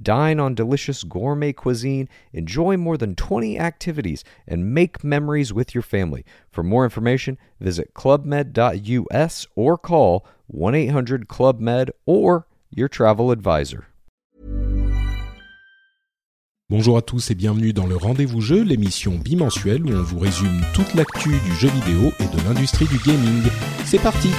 Dine on delicious gourmet cuisine, enjoy more than 20 activities, and make memories with your family. For more information, visit clubmed.us or call 1 800 Club Med or your travel advisor. Bonjour à tous et bienvenue dans le Rendez-vous Jeu, l'émission bimensuelle où on vous résume toute l'actu du jeu vidéo et de l'industrie du gaming. C'est parti!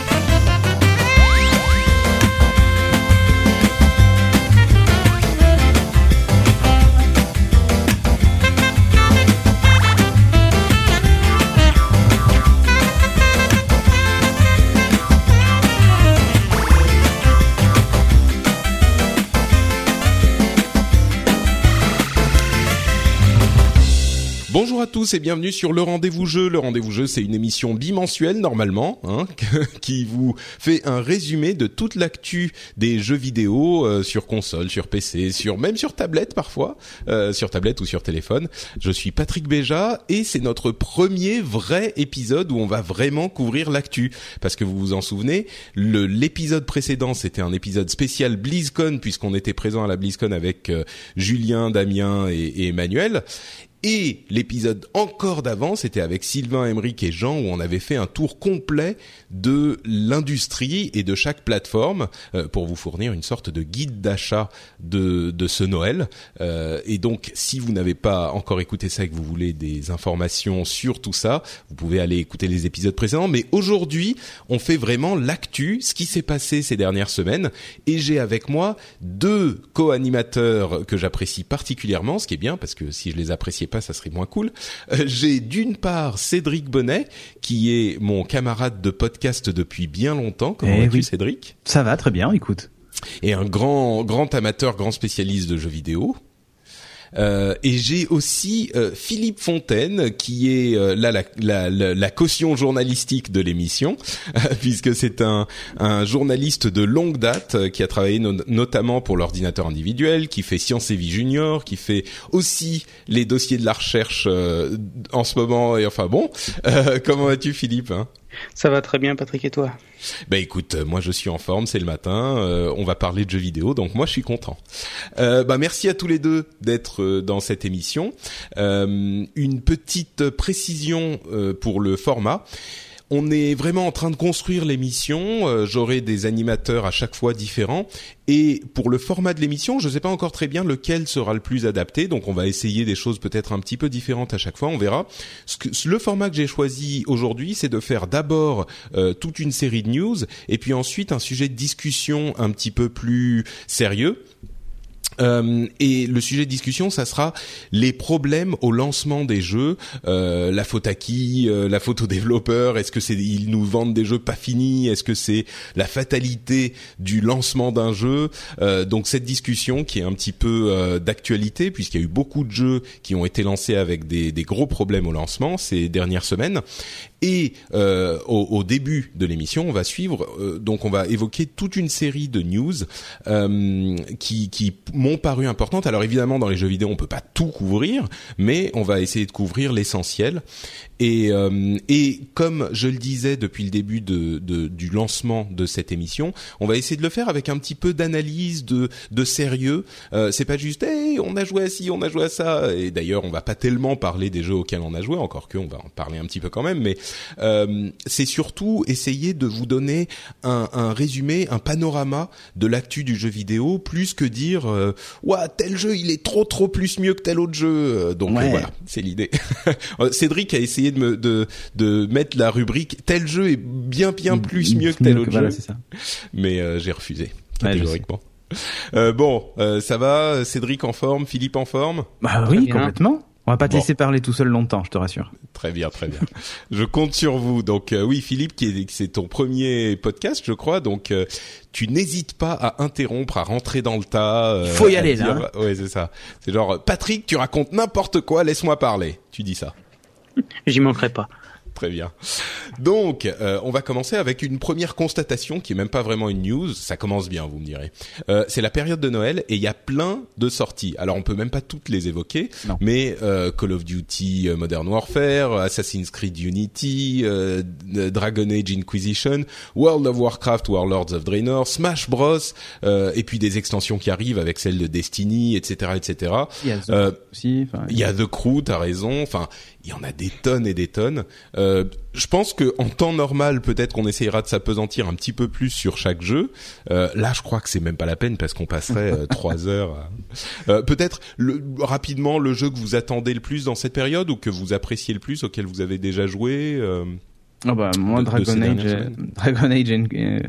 Bonjour à tous et bienvenue sur le Rendez-vous Jeu. Le Rendez-vous Jeu, c'est une émission bimensuelle normalement, hein, qui vous fait un résumé de toute l'actu des jeux vidéo euh, sur console, sur PC, sur même sur tablette parfois, euh, sur tablette ou sur téléphone. Je suis Patrick Béja et c'est notre premier vrai épisode où on va vraiment couvrir l'actu, parce que vous vous en souvenez, l'épisode précédent c'était un épisode spécial BlizzCon puisqu'on était présent à la BlizzCon avec euh, Julien, Damien et, et Emmanuel. Et l'épisode encore d'avant, c'était avec Sylvain, Emeric et Jean, où on avait fait un tour complet de l'industrie et de chaque plateforme euh, pour vous fournir une sorte de guide d'achat de, de ce Noël. Euh, et donc, si vous n'avez pas encore écouté ça et que vous voulez des informations sur tout ça, vous pouvez aller écouter les épisodes précédents. Mais aujourd'hui, on fait vraiment l'actu, ce qui s'est passé ces dernières semaines. Et j'ai avec moi deux co-animateurs que j'apprécie particulièrement, ce qui est bien parce que si je les appréciais pas, ça serait moins cool. Euh, j'ai d'une part Cédric Bonnet, qui est mon camarade de podcast depuis bien longtemps. Comment Eh vas-tu, oui. Cédric? Ça va très bien, écoute. Et un grand, grand amateur, grand spécialiste de jeux vidéo. Euh, et j'ai aussi euh, Philippe Fontaine qui est euh, là la, la, la, la caution journalistique de l'émission puisque c'est un, un journaliste de longue date euh, qui a travaillé no- notamment pour l'ordinateur individuel, qui fait Science et Vie Junior, qui fait aussi les dossiers de la recherche euh, en ce moment. Et enfin bon, euh, comment vas-tu Philippe hein? Ça va très bien, Patrick, et toi? Bah écoute, euh, moi je suis en forme, c'est le matin, euh, on va parler de jeux vidéo, donc moi je suis content. Euh, bah merci à tous les deux d'être euh, dans cette émission. Euh, une petite précision pour le format. On est vraiment en train de construire l'émission. Euh, J'aurai des animateurs à chaque fois différents. Et pour le format de l'émission, je ne sais pas encore très bien lequel sera le plus adapté. Donc on va essayer des choses peut-être un petit peu différentes à chaque fois. On verra. Le format que j'ai choisi aujourd'hui, c'est de faire d'abord euh, toute une série de news et puis ensuite un sujet de discussion un petit peu plus sérieux. Euh, et le sujet de discussion, ça sera les problèmes au lancement des jeux, euh, la faute à qui, euh, la faute aux développeurs, est-ce que c'est ils nous vendent des jeux pas finis, est-ce que c'est la fatalité du lancement d'un jeu, donc cette discussion qui est un petit peu d'actualité puisqu'il y a eu beaucoup de jeux qui ont été lancés avec des gros problèmes au lancement ces dernières semaines. Et euh, au, au début de l'émission, on va suivre, euh, donc on va évoquer toute une série de news euh, qui, qui m'ont paru importantes. Alors évidemment, dans les jeux vidéo, on peut pas tout couvrir, mais on va essayer de couvrir l'essentiel. Et, euh, et comme je le disais depuis le début de, de- du lancement de cette émission, on va essayer de le faire avec un petit peu d'analyse, de, de sérieux. Euh, c'est pas juste, hey, on a joué à ci, on a joué à ça. Et d'ailleurs, on va pas tellement parler des jeux auxquels on a joué, encore que on va en parler un petit peu quand même. Mais euh, c'est surtout essayer de vous donner un, un résumé, un panorama de l'actu du jeu vidéo, plus que dire, euh, ouah, tel jeu, il est trop trop plus mieux que tel autre jeu. Euh, Donc Ouais. euh, voilà, c'est l'idée. Cédric a essayé de me de de mettre la rubrique tel jeu est bien bien plus mieux que tel autre voilà, jeu, c'est ça. mais euh, j'ai refusé Ouais, catégoriquement. Euh, bon, euh, ça va, Cédric en forme, Philippe en forme? Bah oui, bien. complètement. On va pas te laisser parler tout seul longtemps, je te rassure. Très bien, très bien. je compte sur vous. Donc euh, oui, Philippe, qui est, c'est ton premier podcast, je crois. Donc euh, tu n'hésites pas à interrompre, à rentrer dans le tas. Euh, Faut y aller là. Hein. Ouais, c'est ça. C'est genre Patrick, tu racontes n'importe quoi, laisse-moi parler. Tu dis ça. J'y manquerai pas. Très bien. Donc, euh, on va commencer avec une première constatation qui est même pas vraiment une news. Ça commence bien, vous me direz. Euh, c'est la période de Noël et il y a plein de sorties. Alors, on peut même pas toutes les évoquer, mais euh, Call of Duty Modern Warfare, Assassin's Creed Unity, Dragon Age Inquisition, World of Warcraft, Warlords of Draenor, Smash Bros, et puis des extensions qui arrivent avec celle de Destiny, etc., etc. Il y a The, aussi, il y a The Crew, t'as raison. Enfin, il y en a des tonnes et des tonnes. Euh, je pense que en temps normal, peut-être qu'on essayera de s'apesantir un petit peu plus sur chaque jeu. Euh, là, je crois que c'est même pas la peine parce qu'on passerait euh, trois heures. Euh, peut-être le, rapidement le jeu que vous attendez le plus dans cette période ou que vous appréciez le plus, auquel vous avez déjà joué. Oh bah moi, Dragon Age, Dragon Age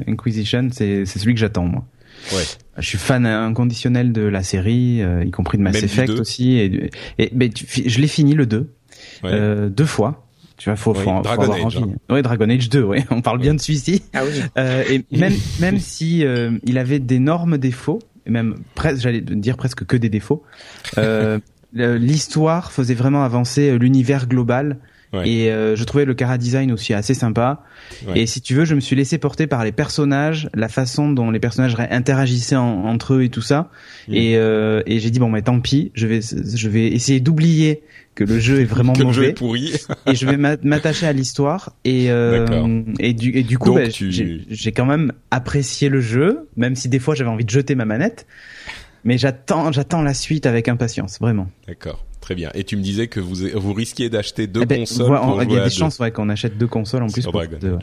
Inquisition, c'est celui que j'attends moi. Ouais. Je suis fan inconditionnel de la série, y compris de Mass Effect aussi. Et, je l'ai fini le 2 euh, deux fois. Tu vois, faut, faut, Dragon Age, hein. Oui, Dragon Age 2, oui. On parle bien de celui-ci. Ah oui. Euh, et même, même si euh, il avait d'énormes défauts, et même presque, j'allais dire presque que des défauts, euh, l'histoire faisait vraiment avancer l'univers global. Et euh, je trouvais le cara design aussi assez sympa. Et si tu veux, je me suis laissé porter par les personnages, la façon dont les personnages interagissaient entre eux et tout ça. Mm. Et, et j'ai dit bon, mais tant pis, je vais, je vais essayer d'oublier que le jeu est vraiment que mauvais. Le jeu est pourri. et je vais m'attacher à l'histoire et euh, et du et du coup bah, j'ai quand même apprécié le jeu, même si des fois j'avais envie de jeter ma manette. Mais j'attends j'attends la suite avec impatience, vraiment. D'accord. Très bien. Et tu me disais que vous vous risquiez d'acheter deux eh ben, consoles. il y a des chances ouais, qu'on achète deux consoles en plus. Pour deux,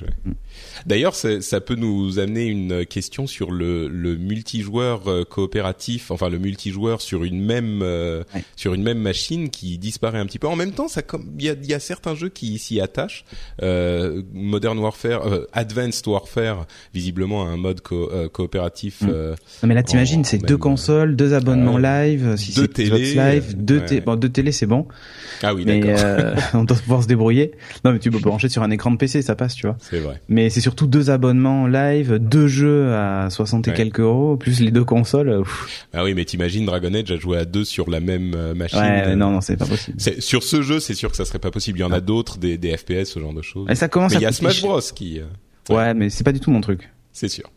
D'ailleurs, ça peut nous amener une question sur le, le multijoueur euh, coopératif, enfin le multijoueur sur une même euh, sur une même machine qui disparaît un petit peu. En même temps, ça comme il y a, y a certains jeux qui s'y attachent. Euh, Modern Warfare, euh, Advanced Warfare, visiblement un mode coopératif. Mm. non mais là, t'imagines, c'est deux consoles, deux abonnements live, si deux télé, live, deux, bon, deux télé, c'est bon. Ah oui, d'accord. Euh, on doit pouvoir se débrouiller. Non, mais tu peux brancher sur un écran de PC, ça passe, tu vois. C'est vrai. Mais c'est surtout deux abonnements live, deux jeux à 60 et quelques euros, plus les deux consoles. Ah oui, mais t'imagines Dragon Age à jouer à deux sur la même euh, machine. Ouais, non, non, c'est pas possible. Sur ce jeu, c'est sûr que ça serait pas possible. Il y en a d'autres, des, des FPS, ce genre de choses. Et ça commence mais il y a Smash Bros qui. Euh, ouais, mais c'est pas du tout mon truc c'est sûr.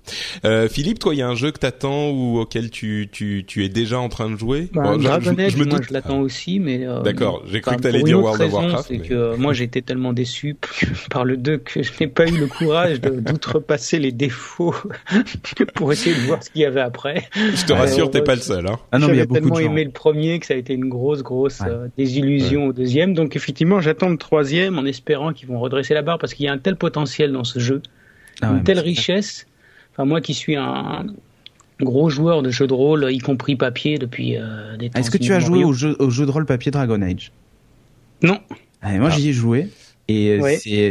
Euh, Philippe, toi, il y a un jeu que t'attends ou auquel tu, tu, tu es déjà en train de jouer bah, bon, Dragon Age, je, me moi je l'attends aussi, mais euh, d'accord. J'ai cru que t'allais dire World of Warcraft. C'est que euh, moi j'ai été tellement déçu par le 2 que je n'ai pas eu le courage d'outrepasser les défauts pour essayer de voir ce qu'il y avait après. Je te rassure, t'es pas le seul. Hein. Ah non, mais il y a beaucoup tellement aimé le premier que ça a été une grosse, grosse euh, désillusion au deuxième. Donc effectivement, j'attends le troisième en espérant qu'ils vont redresser la barre parce qu'il y a un tel potentiel dans ce jeu, ah une telle richesse. Enfin, moi qui suis un gros joueur de jeux de rôle, y compris papier depuis euh, des temps. Est-ce que tu as joué au jeu, au jeu de rôle papier Dragon Age? Non. Ah, moi, j'y ai joué. Et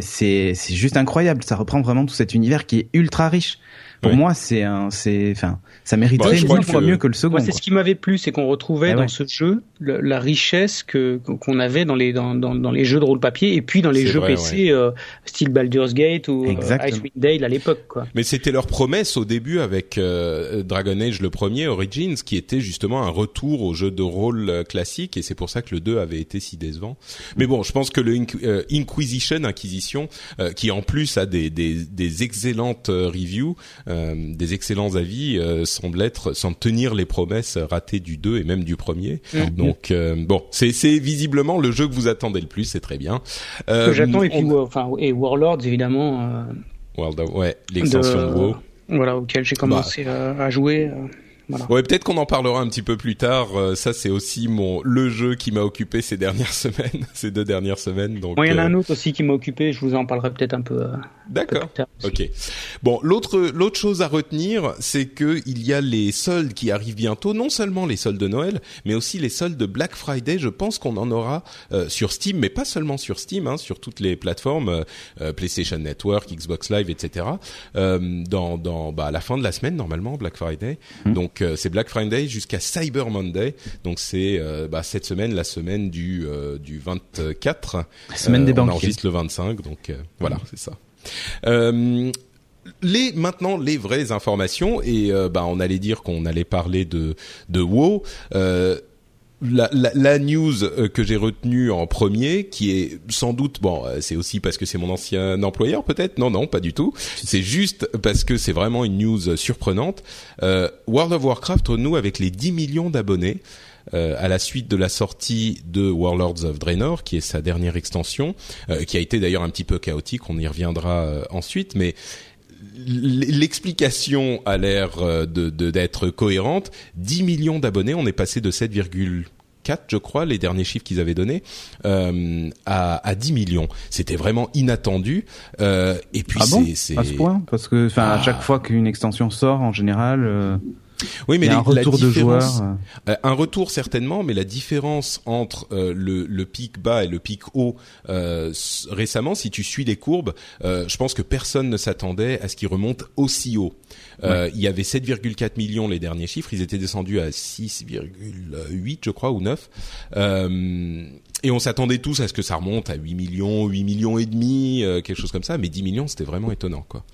c'est juste incroyable. Ça reprend vraiment tout cet univers qui est ultra riche. Pour moi, c'est un, c'est, enfin, ça mériterait bah, mille fois mieux que le second. c'est ce qui m'avait plu, c'est qu'on retrouvait ah dans ce jeu la richesse que qu'on avait dans les dans, dans, dans, les jeux de rôle papier et puis dans les jeux PC euh, style Baldur's Gate ou euh, Icewind Dale à l'époque. Quoi. Mais c'était leur promesse au début avec euh, Dragon Age le premier Origins, qui était justement un retour au jeu de rôle classique, et c'est pour ça que le 2 avait été si décevant. Mais bon, je pense que le Inquisition, Inquisition, qui en plus a des des, des excellentes reviews. Euh, des excellents avis euh, semblent être sans tenir les promesses ratées du 2 et même du premier. Mm. Donc euh, bon, c'est c'est visiblement le jeu que vous attendez le plus, c'est très bien. que j'attends et puis enfin et Warlords évidemment. World of, ouais, l'extension de, WoW. Voilà, auquel j'ai commencé bah. à jouer. Voilà. Ouais, peut-être qu'on en parlera un petit peu plus tard. ça, c'est aussi mon le jeu qui m'a occupé ces dernières semaines, ces deux dernières semaines. Donc, il y en a un autre aussi qui m'a occupé. Je vous en parlerai peut-être un peu D'accord. Ok. Bon, l'autre l'autre chose à retenir, c'est que il y a les soldes qui arrivent bientôt. Non seulement les soldes de Noël, mais aussi les soldes de Black Friday. Je pense qu'on en aura euh, sur Steam, mais pas seulement sur Steam, hein, sur toutes les plateformes euh, euh, PlayStation Network, Xbox Live, etc. dans dans bah, la fin de la semaine normalement Black Friday. Hmm. Donc c'est Black Friday jusqu'à Cyber Monday. Donc c'est bah, cette semaine, la semaine du du 24. La semaine des banques. On enregistre le 25, donc voilà, c'est ça. Euh, les maintenant les vraies informations et euh, bah on allait dire qu'on allait parler de de WoW. Euh, la, la, la, news que j'ai retenue en premier, qui est sans doute bon, c'est aussi parce que c'est mon ancien employeur peut-être. Non, non, pas du tout. C'est juste parce que c'est vraiment une news surprenante. Euh, World of Warcraft nous avec les 10 millions d'abonnés. Euh, à la suite de la sortie de Warlords of Draenor, qui est sa dernière extension, euh, qui a été d'ailleurs un petit peu chaotique, on y reviendra euh, ensuite, mais l'explication a l'air de d'être cohérente. 10 millions d'abonnés, on est passé de 7,4 je crois, les derniers chiffres qu'ils avaient donnés, euh, à, à 10 millions. C'était vraiment inattendu. Euh, et puis ah c'est à ce point, parce que enfin à chaque ah. fois qu'une extension sort, en général. Oui, mais un retour de joueurs. Euh, un retour certainement, mais la différence entre euh, le, le, pic bas et le pic haut euh, récemment, si tu suis les courbes, je pense que personne ne s'attendait à ce qu'il remonte aussi haut. Il y avait 7,4 millions les derniers chiffres, ils étaient descendus à 6,8 je crois ou 9 et on s'attendait tous à ce que ça remonte à 8 millions, 8 millions et demi, euh, quelque chose comme ça, mais 10 millions, c'était vraiment étonnant, quoi.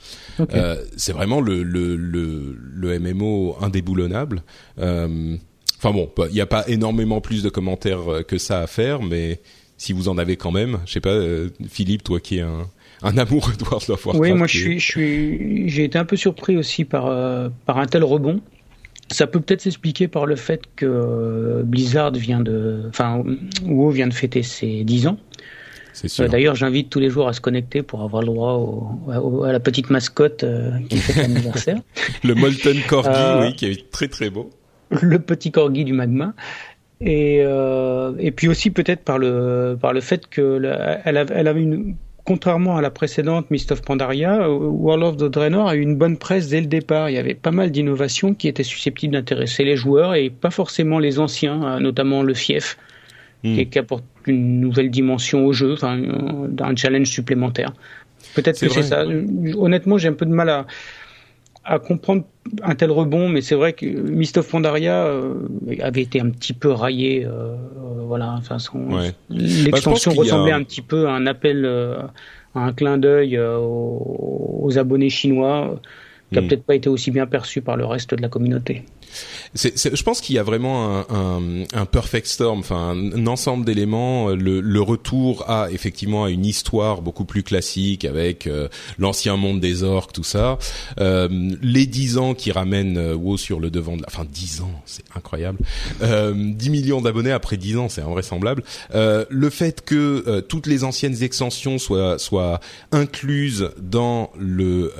Euh, c'est vraiment le, le, le, le, MMO indéboulonnable. Euh, enfin bon, bah, il n'y a pas énormément plus de commentaires que ça à faire, mais si vous en avez quand même, je sais pas, Philippe, toi qui es un, un amoureux de World of Warcraft. Oui, moi je suis, je suis, j'ai été un peu surpris aussi par par un tel rebond. Ça peut peut-être s'expliquer par le fait que Blizzard vient de, enfin, WoW vient de fêter ses 10 ans. Euh, d'ailleurs, j'invite tous les jours à se connecter pour avoir le droit à la petite mascotte euh, qui fait l'anniversaire. le Molten Corgi, euh, oui, qui est très très beau. Le petit Corgi du magma. Et, et puis aussi peut-être par le, par le fait qu'elle elle avait une contrairement à la précédente Mist of Pandaria, World of the Draenor a eu une bonne presse dès le départ. Il y avait pas mal d'innovations qui étaient susceptibles d'intéresser les joueurs et pas forcément les anciens, euh, notamment le fief, hmm. qui, apporte une nouvelle dimension au jeu, enfin, un challenge supplémentaire. Peut-être que c'est ça. Honnêtement, j'ai un peu de mal à, à comprendre un tel rebond, mais c'est vrai que Mist of Pandaria euh, avait été un petit peu raillé. Euh, euh voilà, enfin, l'extension bah, ressemblait un petit peu à un appel, euh, à un clin d'œil aux, aux, abonnés chinois, qui a hmm. peut-être pas été aussi bien perçu par le reste de la communauté je pense qu'il y a vraiment un, un, un, perfect storm, enfin un, ensemble d'éléments. Le, le, retour à effectivement à une histoire beaucoup plus classique avec euh, l'ancien monde des orques, tout ça. Euh, les 10 ans qui ramènent euh, WoW sur le devant de la... Enfin 10 ans, c'est incroyable. Euh, 10 millions d'abonnés après 10 ans, c'est invraisemblable. Euh, le fait que euh, toutes les anciennes extensions soient, soient incluses dans le,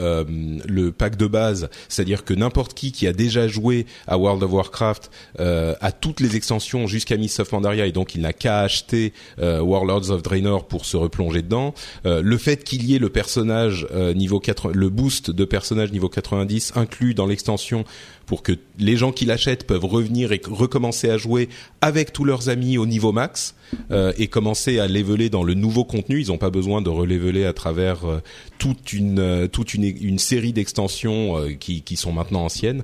le pack de base, c'est-à-dire que n'importe qui qui a déjà joué à World of Warcraft euh, à toutes les extensions jusqu'à Mists of Pandaria et donc il n'a qu'à acheter euh, Warlords of Draenor pour se replonger dedans. Euh, le fait qu'il y ait le personnage euh, niveau 4, le boost de personnage niveau 90 inclus dans l'extension pour que les gens qui l'achètent peuvent revenir et recommencer à jouer avec tous leurs amis au niveau max euh, et commencer à leveler dans le nouveau contenu. Ils n'ont pas besoin de releveler à travers euh, toute une euh, toute une, une série d'extensions euh, qui, qui sont maintenant anciennes.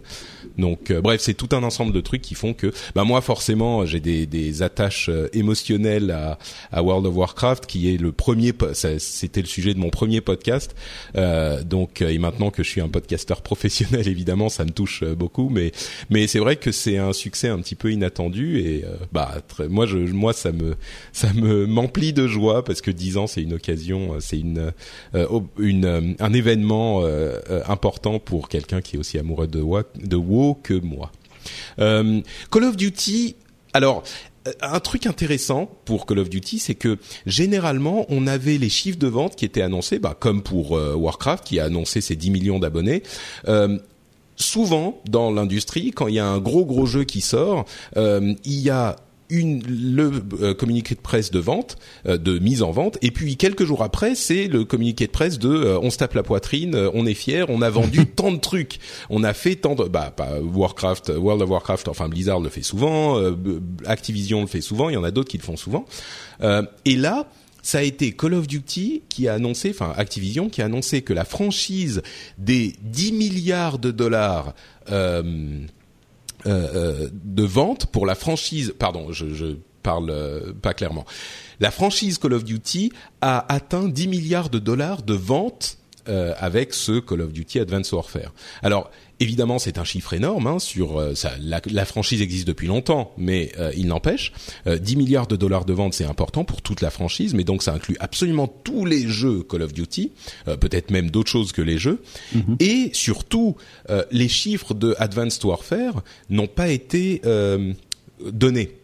Donc bref, c'est tout un ensemble de trucs qui font que bah moi forcément j'ai des, des attaches émotionnelles à, à World of Warcraft qui est le premier c'était le sujet de mon premier podcast. donc et maintenant que je suis un podcasteur professionnel évidemment ça me touche beaucoup mais mais c'est vrai que c'est un succès un petit peu inattendu et bah moi je moi ça me ça me m'emplit de joie parce que 10 ans c'est une occasion, euh, c'est une euh, une un événement important pour quelqu'un qui est aussi amoureux de WoW, que moi. Call of Duty alors, un truc intéressant pour Call of Duty, c'est que généralement, on avait les chiffres de vente qui étaient annoncés, bah, comme pour Warcraft, qui a annoncé ses 10 millions d'abonnés. Euh, souvent dans l'industrie, quand il y a un gros gros jeu qui sort, euh, il y a une le euh, communiqué de presse de vente, euh, de mise en vente, et puis quelques jours après, c'est le communiqué de presse de euh, on se tape la poitrine, on est fier, on a vendu tant de trucs, on a fait tant de bah pas Warcraft, World of Warcraft, enfin Blizzard le fait souvent, Activision le fait souvent, il y en a d'autres qui le font souvent, et là ça a été Call of Duty qui a annoncé, enfin Activision qui a annoncé que la franchise des 10 milliards de dollars euh, euh, euh, de vente pour la franchise. Pardon, je, je parle euh, pas clairement. La franchise Call of Duty a atteint 10 milliards de dollars de vente euh, avec ce Call of Duty Advanced Warfare. Alors Évidemment, c'est un chiffre énorme. Hein, sur euh, ça, la, la, franchise existe depuis longtemps, mais euh, il n'empêche, 10 milliards de dollars de vente, c'est important pour toute la franchise, mais donc ça inclut absolument tous les jeux Call of Duty, peut-être même d'autres choses que les jeux, mm-hmm. et surtout les chiffres de Advanced Warfare n'ont pas été donnés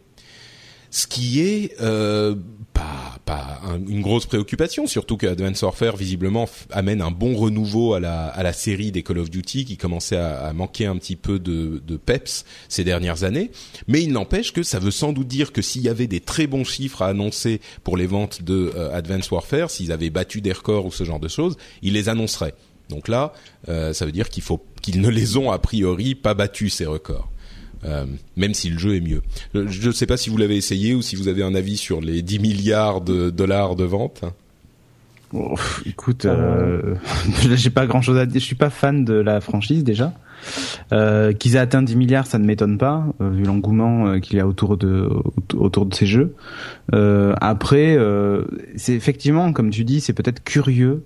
ce qui est euh, pas pas une grosse préoccupation, surtout que Advanced Warfare visiblement amène un bon renouveau à la à la série des Call of Duty qui commençait à, manquer un petit peu de, de peps ces dernières années. Mais il n'empêche que ça veut sans doute dire que s'il y avait des très bons chiffres à annoncer pour les ventes de euh, Advanced Warfare, s'ils avaient battu des records ou ce genre de choses, ils les annonceraient. Donc là, euh, ça veut dire qu'il faut qu'ils ne les ont a priori pas battus ces records. Euh, même si le jeu est mieux. Je ne sais pas si vous l'avez essayé ou si vous avez un avis sur les 10 milliards de dollars de vente. Oh, écoute, euh, j'ai pas grand chose à dire. Je suis pas fan de la franchise déjà. Euh, qu'ils aient atteint 10 milliards, ça ne m'étonne pas, euh, vu l'engouement qu'il y a autour de autour de ces jeux. après, c'est effectivement, comme tu dis, c'est peut-être curieux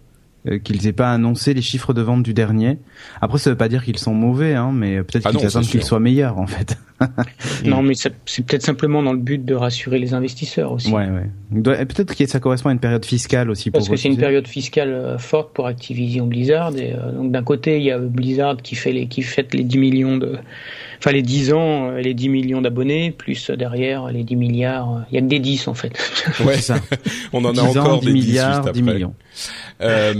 qu'ils aient pas annoncé les chiffres de vente du dernier. Après, ça veut pas dire qu'ils sont mauvais, hein, mais peut-être ah qu'ils attendent qu'ils soient meilleurs en fait. non, mais c'est peut-être simplement dans le but de rassurer les investisseurs aussi. Ouais, ouais. Peut-être que ça correspond à une période fiscale aussi. Parce que c'est une période fiscale euh, forte pour Activision Blizzard. Et, euh, donc d'un côté, il y a Blizzard qui fait les qui fête les 10 millions de enfin les 10 ans, les 10 millions d'abonnés, plus derrière les 10 milliards, il y a que des 10 en fait. Ouais, ça. On en a encore 10 des milliards, 10, 10 millions. Euh,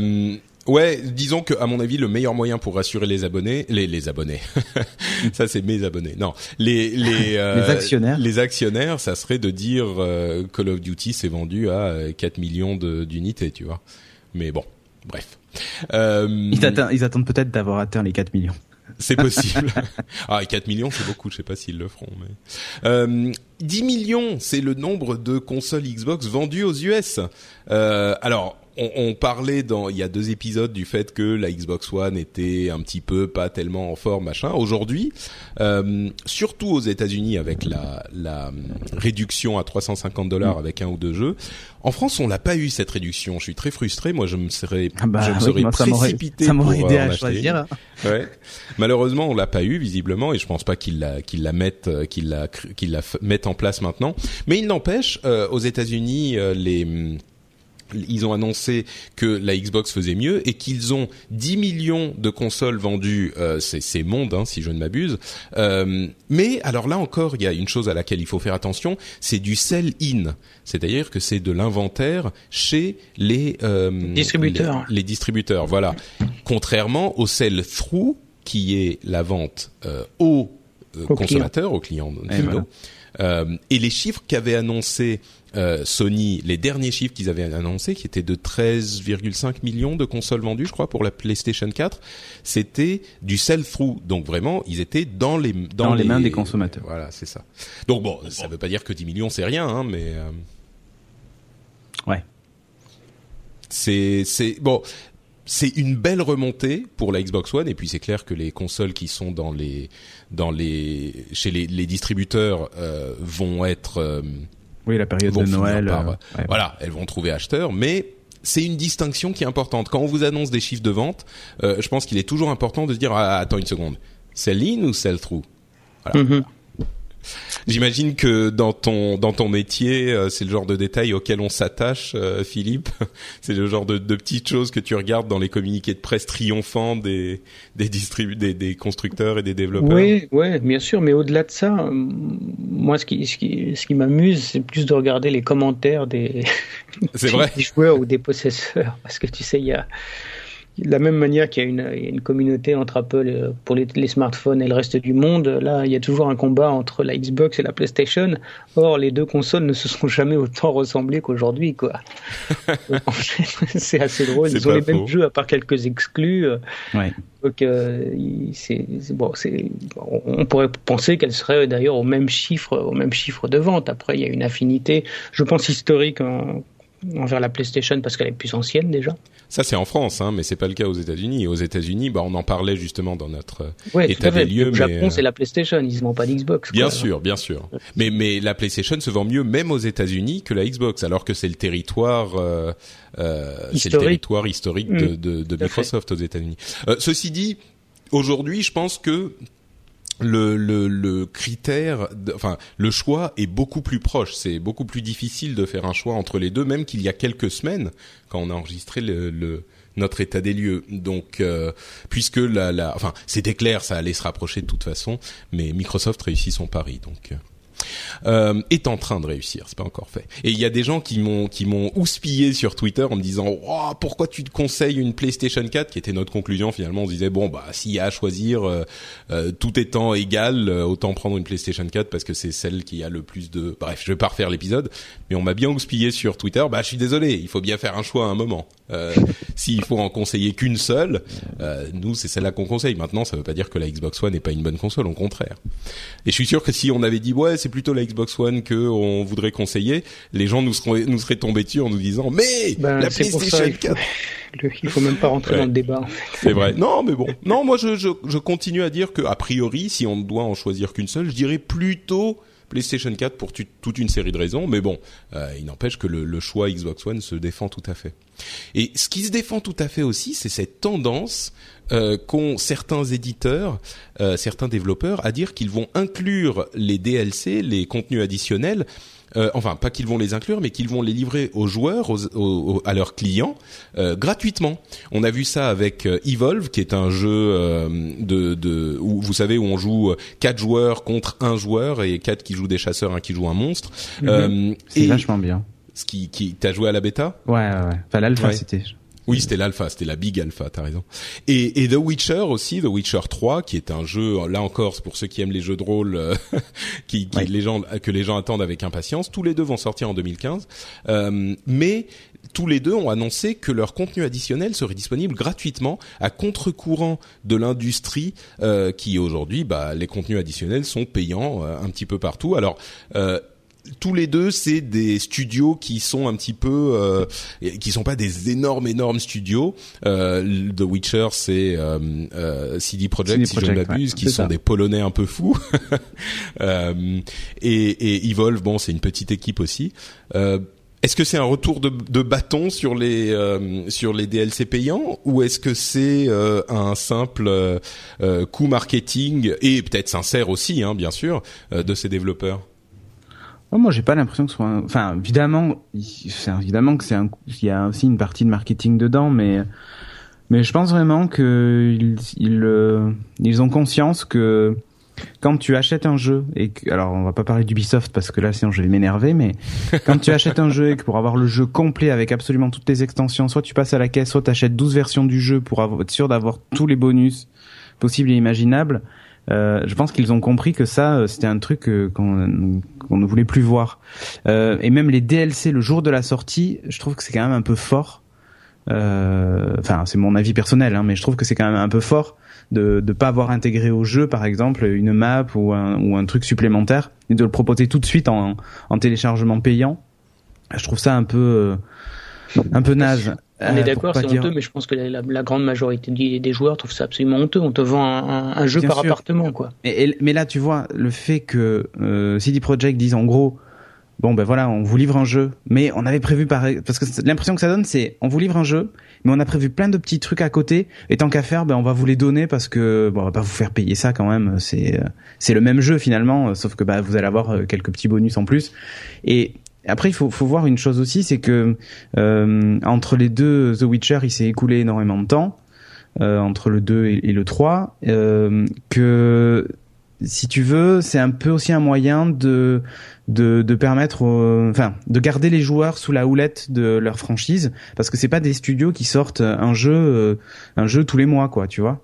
ouais, disons que à mon avis, le meilleur moyen pour rassurer les abonnés, les, les abonnés, ça c'est mes abonnés. Non, les les, euh, les actionnaires, les actionnaires, ça serait de dire euh, Call of Duty s'est vendu à 4 millions d'unités, tu vois. Mais bon, bref. Euh, ils, attendent, ils attendent peut-être d'avoir atteint les 4 millions. C'est possible. ah, 4 millions, c'est beaucoup. Je sais pas s'ils le feront. Mais... Euh, 10 millions, c'est le nombre de consoles Xbox vendues aux US. Euh, alors, on, on, parlait dans il y a deux épisodes du fait que la Xbox One était un petit peu pas tellement en forme machin. Aujourd'hui, euh, surtout aux États-Unis avec la, la réduction à 350 dollars mm. avec un ou deux jeux. En France, on l'a pas eu cette réduction. Je suis très frustré. Moi, je me serais, ah bah je me serais précipité ça pour aidé euh, à choisir. Ouais. Malheureusement, on l'a pas eu visiblement, et je pense pas qu'ils la qu'ils la mettent euh, qu'ils la qu'ils la mettent en place maintenant. Mais il n'empêche, euh, aux États-Unis, euh, les ils ont annoncé que la Xbox faisait mieux et qu'ils ont 10 millions de consoles vendues, euh, c'est monde hein, si je ne m'abuse. Euh, mais alors là encore, il y a une chose à laquelle il faut faire attention, c'est du sell-in, c'est-à-dire que c'est de l'inventaire chez les euh, distributeurs. Les, distributeurs, voilà. Contrairement au sell-through qui est la vente euh, aux, consommateurs, aux clients. et les chiffres qu'avait annoncé euh, Sony, les derniers chiffres qu'ils avaient annoncés, qui étaient de 13,5 millions de consoles vendues, je crois, pour la PlayStation 4, c'était du sell-through. Donc vraiment, ils étaient dans les dans, les, mains des consommateurs. Voilà, c'est ça. Donc bon, ça veut pas dire que 10 millions c'est rien, hein, mais euh... ouais. C'est c'est bon. C'est une belle remontée pour la Xbox One et puis c'est clair que les consoles qui sont dans les dans les chez les, les distributeurs euh, vont être euh, oui, la période de Noël. Euh, voilà, elles vont trouver acheteurs, mais c'est une distinction qui est importante. Quand on vous annonce des chiffres de vente, euh, je pense qu'il est toujours important de se dire ah, attends une seconde, sell-in ou sell-through voilà. Mhm. J'imagine que dans ton dans ton métier, euh, c'est le genre de détail auquel on s'attache, euh, Philippe. c'est le genre de, de, petites choses que tu regardes dans les communiqués de presse triomphants des des, distribu des, des constructeurs et des développeurs. Oui, ouais, bien sûr. Mais au-delà de ça, euh, moi, ce qui ce qui ce qui m'amuse, c'est plus de regarder les commentaires des, vrai. des joueurs ou des possesseurs, parce que tu sais, il y a de la même manière qu'il y, a une communauté entre Apple pour les, smartphones et le reste du monde, là, il y a toujours un combat entre la Xbox et la PlayStation. Or, les deux consoles ne se sont jamais autant ressemblées qu'aujourd'hui, quoi. c'est assez drôle. Ils ont les mêmes jeux à part quelques exclus. Ouais. Donc, euh, c'est bon, c'est on pourrait penser qu'elles seraient d'ailleurs au même chiffre, au même chiffre de vente. Après, il y a une affinité, je pense historique. En, envers la PlayStation parce qu'elle est plus ancienne déjà. Ça c'est en France, hein, mais c'est pas le cas aux États-Unis. Aux États-Unis, bah on en parlait justement dans notre état des lieux. Au Japon, euh, c'est la PlayStation, ils ne vendent pas d'Xbox. Bien sûr, bien sûr. Mais mais la PlayStation se vend mieux même aux États-Unis que la Xbox, alors que c'est le territoire euh, euh, c'est le territoire historique de, mm. de, de Microsoft aux États-Unis. Euh, ceci dit, aujourd'hui, je pense que le, le, le critère, enfin le choix est beaucoup plus proche. C'est beaucoup plus difficile de faire un choix entre les deux, même qu'il y a quelques semaines quand on a enregistré le, le notre état des lieux. Donc, euh, puisque la, la, enfin, c'était clair, ça allait se rapprocher de toute façon, mais Microsoft réussit son pari. Donc, euh, euh, est en train de réussir. C'est pas encore fait. Et il y a des gens qui m'ont qui m'ont houspillé sur Twitter en me disant oh, pourquoi tu te conseilles une PlayStation 4 qui était notre conclusion finalement. On se disait bon bah s'il y a à choisir euh, euh, tout étant égal, autant prendre une PlayStation 4 parce que c'est celle qui a le plus de. Bref, je vais pas refaire l'épisode, mais on m'a bien houspillé sur Twitter. Bah je suis désolé, il faut bien faire un choix à un moment. S'il faut en conseiller qu'une seule, nous c'est celle-là qu'on conseille. Maintenant, ça veut pas dire que la Xbox One n'est pas une bonne console, au contraire. Et je suis sûr que si on avait dit ouais c'est plutôt la Xbox One que on voudrait conseiller, les gens nous seraient nous seraient tombés dessus en nous disant mais ben, la PlayStation 4 il faut même pas rentrer dans le débat. C'est vrai. Non, mais bon. Non, moi je, je, je continue à dire que a priori, si on ne doit en choisir qu'une seule, je dirais plutôt PlayStation 4 pour toute une série de raisons, mais bon, euh, il n'empêche que le, le, choix Xbox One se défend tout à fait. Et ce qui se défend tout à fait aussi, c'est cette tendance euh, qu'ont certains éditeurs, euh, certains développeurs, à dire qu'ils vont inclure les DLC, les contenus additionnels, euh, enfin pas qu'ils vont les inclure, mais qu'ils vont les livrer aux joueurs, aux, à leurs clients euh, gratuitement. On a vu ça avec euh, Evolve, qui est un jeu euh, de, de où vous savez où on joue quatre joueurs contre un joueur et quatre qui jouent des chasseurs, un qui joue un monstre. Mhm. C'est vachement bien. Ce qui, qui t'as joué à la bêta? Ouais, ouais, ouais. Enfin l'alpha c'était. Oui, c'était l'alpha, c'était la big alpha, t'as raison. Et, et, The Witcher aussi, The Witcher 3, qui est un jeu, là encore, pour ceux qui aiment les jeux de rôle, euh, qui, qui les gens, que les gens attendent avec impatience. Tous les deux vont sortir en 2015, euh, mais tous les deux ont annoncé que leur contenu additionnel serait disponible gratuitement à contre-courant de l'industrie euh, qui aujourd'hui, bah, les contenus additionnels sont payants euh, un petit peu partout. Alors euh, tous les deux, c'est des studios qui sont un petit peu, euh, qui sont pas des énormes énormes studios. Euh, The Witcher, c'est euh, euh CD Projekt, si je ne m'abuse, qui sont des Polonais un peu fous. euh, et, et Evolve, bon, c'est une petite équipe aussi. Euh, est-ce que c'est un retour de, de bâton sur les sur les DLC payants ou est-ce que c'est un simple coup marketing et peut-être sincère aussi, hein, bien sûr, de ces développeurs? Moi, j'ai pas l'impression que ce soit. Enfin, évidemment, c'est évidemment que c'est un. Il y a aussi une partie de marketing dedans, mais mais je pense vraiment que ils ils, euh, ils ont conscience que quand tu achètes un jeu et que, alors on va pas parler d'Ubisoft parce que là sinon je vais m'énerver, mais quand tu achètes un jeu et que pour avoir le jeu complet avec absolument toutes les extensions, soit tu passes à la caisse, soit tu achètes 12 versions du jeu pour être sûr d'avoir tous les bonus possibles et imaginables. Euh, je pense qu'ils ont compris que ça, euh, c'était un truc euh, qu'on ne voulait plus voir. et même les DLC le jour de la sortie, je trouve que c'est quand même un peu fort. Enfin, c'est mon avis personnel, hein, mais je trouve que c'est quand même un peu fort de ne pas avoir intégré au jeu, par exemple, une map ou un, ou un truc supplémentaire et de le proposer tout de suite en, en téléchargement payant. Je trouve ça un peu un peu naze. On est euh, d'accord, c'est honteux, mais je pense que la, grande majorité des, joueurs trouvent ça absolument honteux. On te vend un, jeu par appartement, quoi. mais là, tu vois, le fait que euh, CD Projekt dise en gros, bon ben voilà, on vous livre un jeu, mais on avait prévu par parce que l'impression que ça donne, c'est on vous livre un jeu, mais on a prévu plein de petits trucs à côté, et tant qu'à faire, ben on va vous les donner parce que bon, on va pas vous faire payer ça quand même. C'est c'est le même jeu finalement, sauf que bah vous allez avoir euh, quelques petits bonus en plus. Et après, il faut, faut voir une chose aussi, c'est que euh, entre les deux The Witcher, il s'est écoulé énormément de temps. Euh, entre le 2 et, le 3, euh, que si tu veux, c'est un peu aussi un moyen de de, de permettre, enfin, de garder les joueurs sous la houlette de leur franchise, parce que c'est pas des studios qui sortent un jeu, euh, un jeu tous les mois, quoi, tu vois,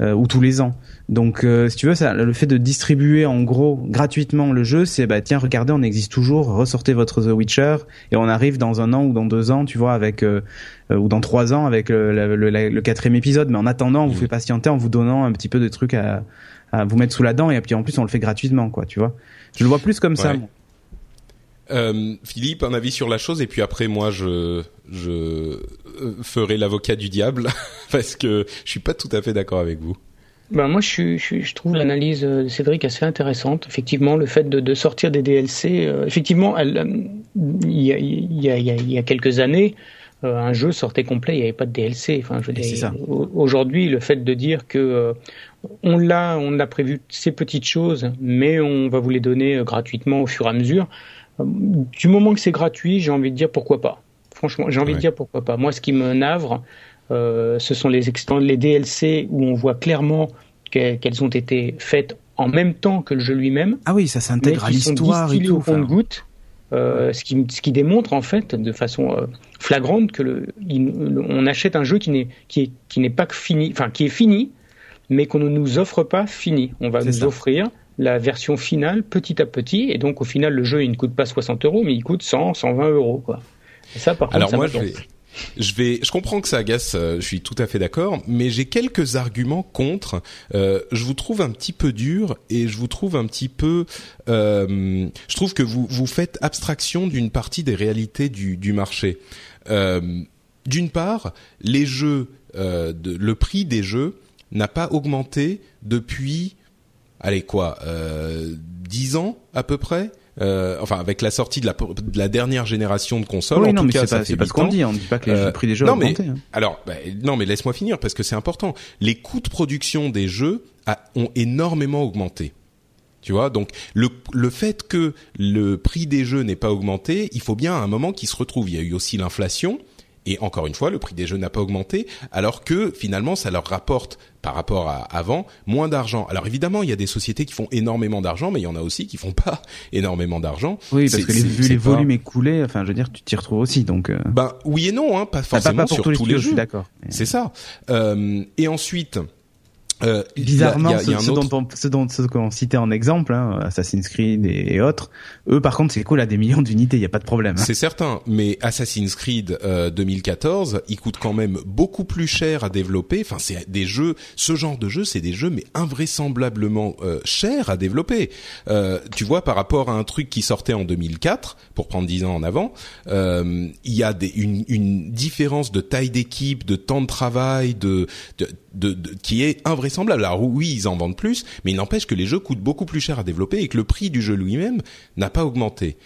euh, ou tous les ans. Donc, euh, si tu veux, ça, le fait de distribuer en gros gratuitement le jeu, c'est bah tiens, regardez, on existe toujours, ressortez votre The Witcher et on arrive dans un an ou dans deux ans, tu vois, avec ou dans trois ans avec le, le, quatrième épisode. Mais en attendant, on vous mmh. fait patienter en vous donnant un petit peu de trucs à, à vous mettre sous la dent et puis en plus on le fait gratuitement, quoi, tu vois. Je le vois plus comme ça. Euh, Philippe, un avis sur la chose et puis après moi je je euh, ferai l'avocat du diable parce que je suis pas tout à fait d'accord avec vous. Ben moi je, je, je trouve l'analyse de Cédric assez intéressante. Effectivement, le fait de, de sortir des DLC, euh, effectivement, il y, a, y, a, y a quelques années, un jeu sortait complet, il n'y avait pas de DLC. Enfin, je aujourd'hui, le fait de dire que on l'a, on a prévu ces petites choses, mais on va vous les donner gratuitement au fur et à mesure du moment que c'est gratuit, j'ai envie de dire pourquoi pas. Franchement, j'ai envie de dire pourquoi pas. Moi, ce qui me navre, euh, ce sont les, les DLC où on voit clairement qu'elles ont été faites en même temps que le jeu lui-même. Ah oui, ça s'intègre à l'histoire et tout. Au compte goutte, euh, ce, qui, ce qui démontre en fait de façon euh, flagrante que le, on achète un jeu qui n'est qui est, qui n'est pas fini, enfin qui est fini, mais qu'on ne nous offre pas fini. On va nous offrir la version finale petit à petit. Et donc, au final, le jeu, il ne coûte pas 60 euros, mais il coûte 100, 120 euros, quoi. Et ça, par contre, Alors moi, je vais, je vais, je comprends que ça agace, euh, je suis tout à fait d'accord, mais j'ai quelques arguments contre. Euh, je vous trouve un petit peu dur et je vous trouve un petit peu. Euh, je trouve que vous vous faites abstraction d'une partie des réalités du, du marché. D'une part, les jeux, de, le prix des jeux n'a pas augmenté depuis allez quoi, euh, 10 ans à peu près. Euh, enfin, avec la sortie de la, de la dernière génération de consoles, oui, en non, tout mais cas, ça pas, ce qu'on dit. On dit pas que les euh, prix des jeux ont augmenté. Hein. Alors, bah, non, mais laisse-moi finir parce que c'est important. Les coûts de production des jeux a, ont énormément augmenté. Tu vois, donc le, le fait que le prix des jeux n'ait pas augmenté, il faut bien à un moment qu'il se retrouve. Il y a eu aussi l'inflation. Et encore une fois, le prix des jeux n'a pas augmenté, alors que finalement, ça leur rapporte par rapport à avant moins d'argent. Alors évidemment, il y a des sociétés qui font énormément d'argent, mais il y en a aussi qui font pas énormément d'argent. Oui, parce que les, vu les volumes écoulés, enfin, je veux dire, tu t'y retrouves aussi, donc. Euh... Ben oui et non, hein, pas forcément pas, pour sur tous les, tous les jeux. D'accord. C'est ça. Euh, et ensuite, euh, Bizarrement, y a, y a, y a ceux, dont, ceux, dont, ceux qu'on citait en exemple, hein, Assassin's Creed et, et, autres, eux par contre c'est cool à des millions d'unités, il y a pas de problème. Hein. C'est certain, mais Assassin's Creed euh, 2014, il coûte quand même beaucoup plus cher à développer. Enfin, c'est des jeux, ce genre de jeu, c'est des jeux mais invraisemblablement euh, chers à développer. Euh, tu vois, par rapport à un truc qui sortait en 2004, pour prendre 10 ans en avant, euh, il y a des, une, une différence de taille d'équipe, de temps de travail, de, de de, de, qui est invraisemblable. Alors oui, ils en vendent plus, mais il n'empêche que les jeux coûtent beaucoup plus cher à développer et que le prix du jeu lui-même n'a pas augmenté.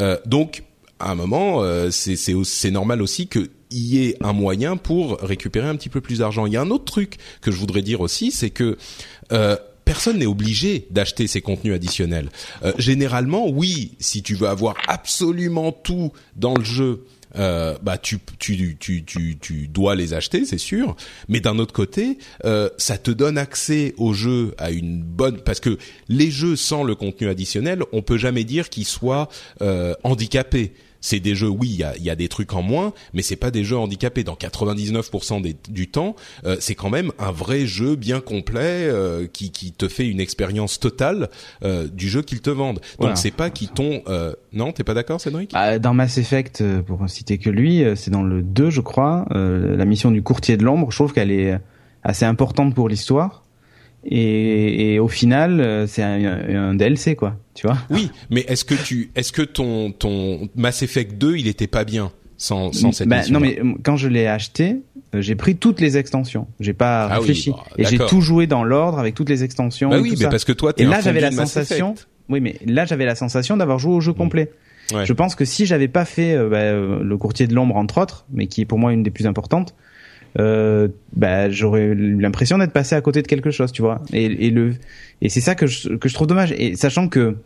Euh, donc, à un moment, euh, c'est normal aussi qu'il y ait un moyen pour récupérer un petit peu plus d'argent. Il y a un autre truc que je voudrais dire aussi, c'est que euh, personne n'est obligé d'acheter ces contenus additionnels. Généralement, oui, si tu veux avoir absolument tout dans le jeu, euh, bah tu, tu, tu, tu, tu dois les acheter, c'est sûr. Mais d'un autre côté, euh, ça te donne accès au jeu à une bonne parce que les jeux sans le contenu additionnel, on peut jamais dire qu'ils soient euh, handicapés c'est des jeux, oui, il y a, y a, des trucs en moins, mais c'est pas des jeux handicapés. Dans 99% des, du temps, euh, c'est quand même un vrai jeu bien complet euh, qui, qui, te fait une expérience totale euh, du jeu qu'ils te vendent. Donc c'est pas qu'ils t'ont... Euh, non, t'es pas d'accord, Cédric? Ah, Dans Mass Effect, euh, pour citer que lui, c'est dans le 2, je crois, la mission du courtier de l'ombre. Je trouve qu'elle est assez importante pour l'histoire. Et, et, au final, euh, c'est un, un, DLC, quoi. Tu vois Oui, mais est-ce que tu, est-ce que ton ton Mass Effect 2, il était pas bien sans sans cette bah, Non, mais quand je l'ai acheté, euh, j'ai pris toutes les extensions. J'ai pas ah réfléchi oui, bah, et j'ai tout joué dans l'ordre avec toutes les extensions. Bah oui, mais ça. parce que toi, et là j'avais la sensation. Oui, mais là j'avais la sensation d'avoir joué au jeu mmh. complet. Ouais. Je pense que si j'avais pas fait euh, bah, le courtier de l'ombre entre autres, mais qui est pour moi une des plus importantes, euh, bah, j'aurais l'impression d'être passé à côté de quelque chose, tu vois. Et, et le et c'est ça que je, que je trouve dommage. Et sachant que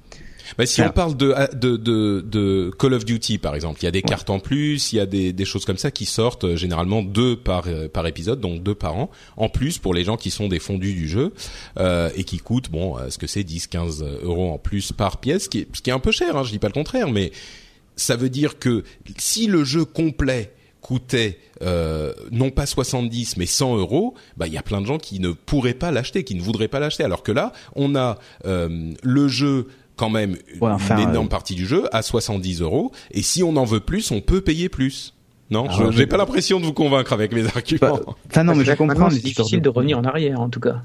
Bah, si on parle de, de, de, de, Call of Duty par exemple, il y a des cartes en plus, il y a des, des choses comme ça qui sortent euh, généralement deux par euh, par épisode, donc deux par an. En plus pour les gens qui sont des fondus du jeu euh, et qui coûtent bon, ce que c'est 10, 15 euros en plus par pièce, ce qui est, ce qui est un peu cher, hein, je dis pas le contraire, mais ça veut dire que si le jeu complet coûtait euh, non pas 70 mais 100 euros, bah il y a plein de gens qui ne pourraient pas l'acheter, qui ne voudraient pas l'acheter. Alors que là, on a euh, le jeu quand même une énorme partie du jeu à 70 euros, et si on en veut plus, on peut payer plus. Non, ah, je j'ai pas l'impression de vous convaincre avec mes arguments. Enfin non, mais je comprends. C'est difficile de revenir en arrière, en tout cas.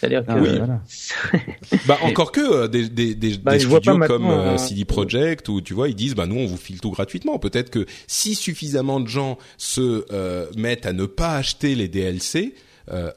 C'est-à-dire ah que bah encore que euh, des des des, bah, des studios comme euh, CD Projekt ou tu vois ils disent bah nous on vous file tout gratuitement. Peut-être que si suffisamment de gens se euh, mettent à ne pas acheter les DLC,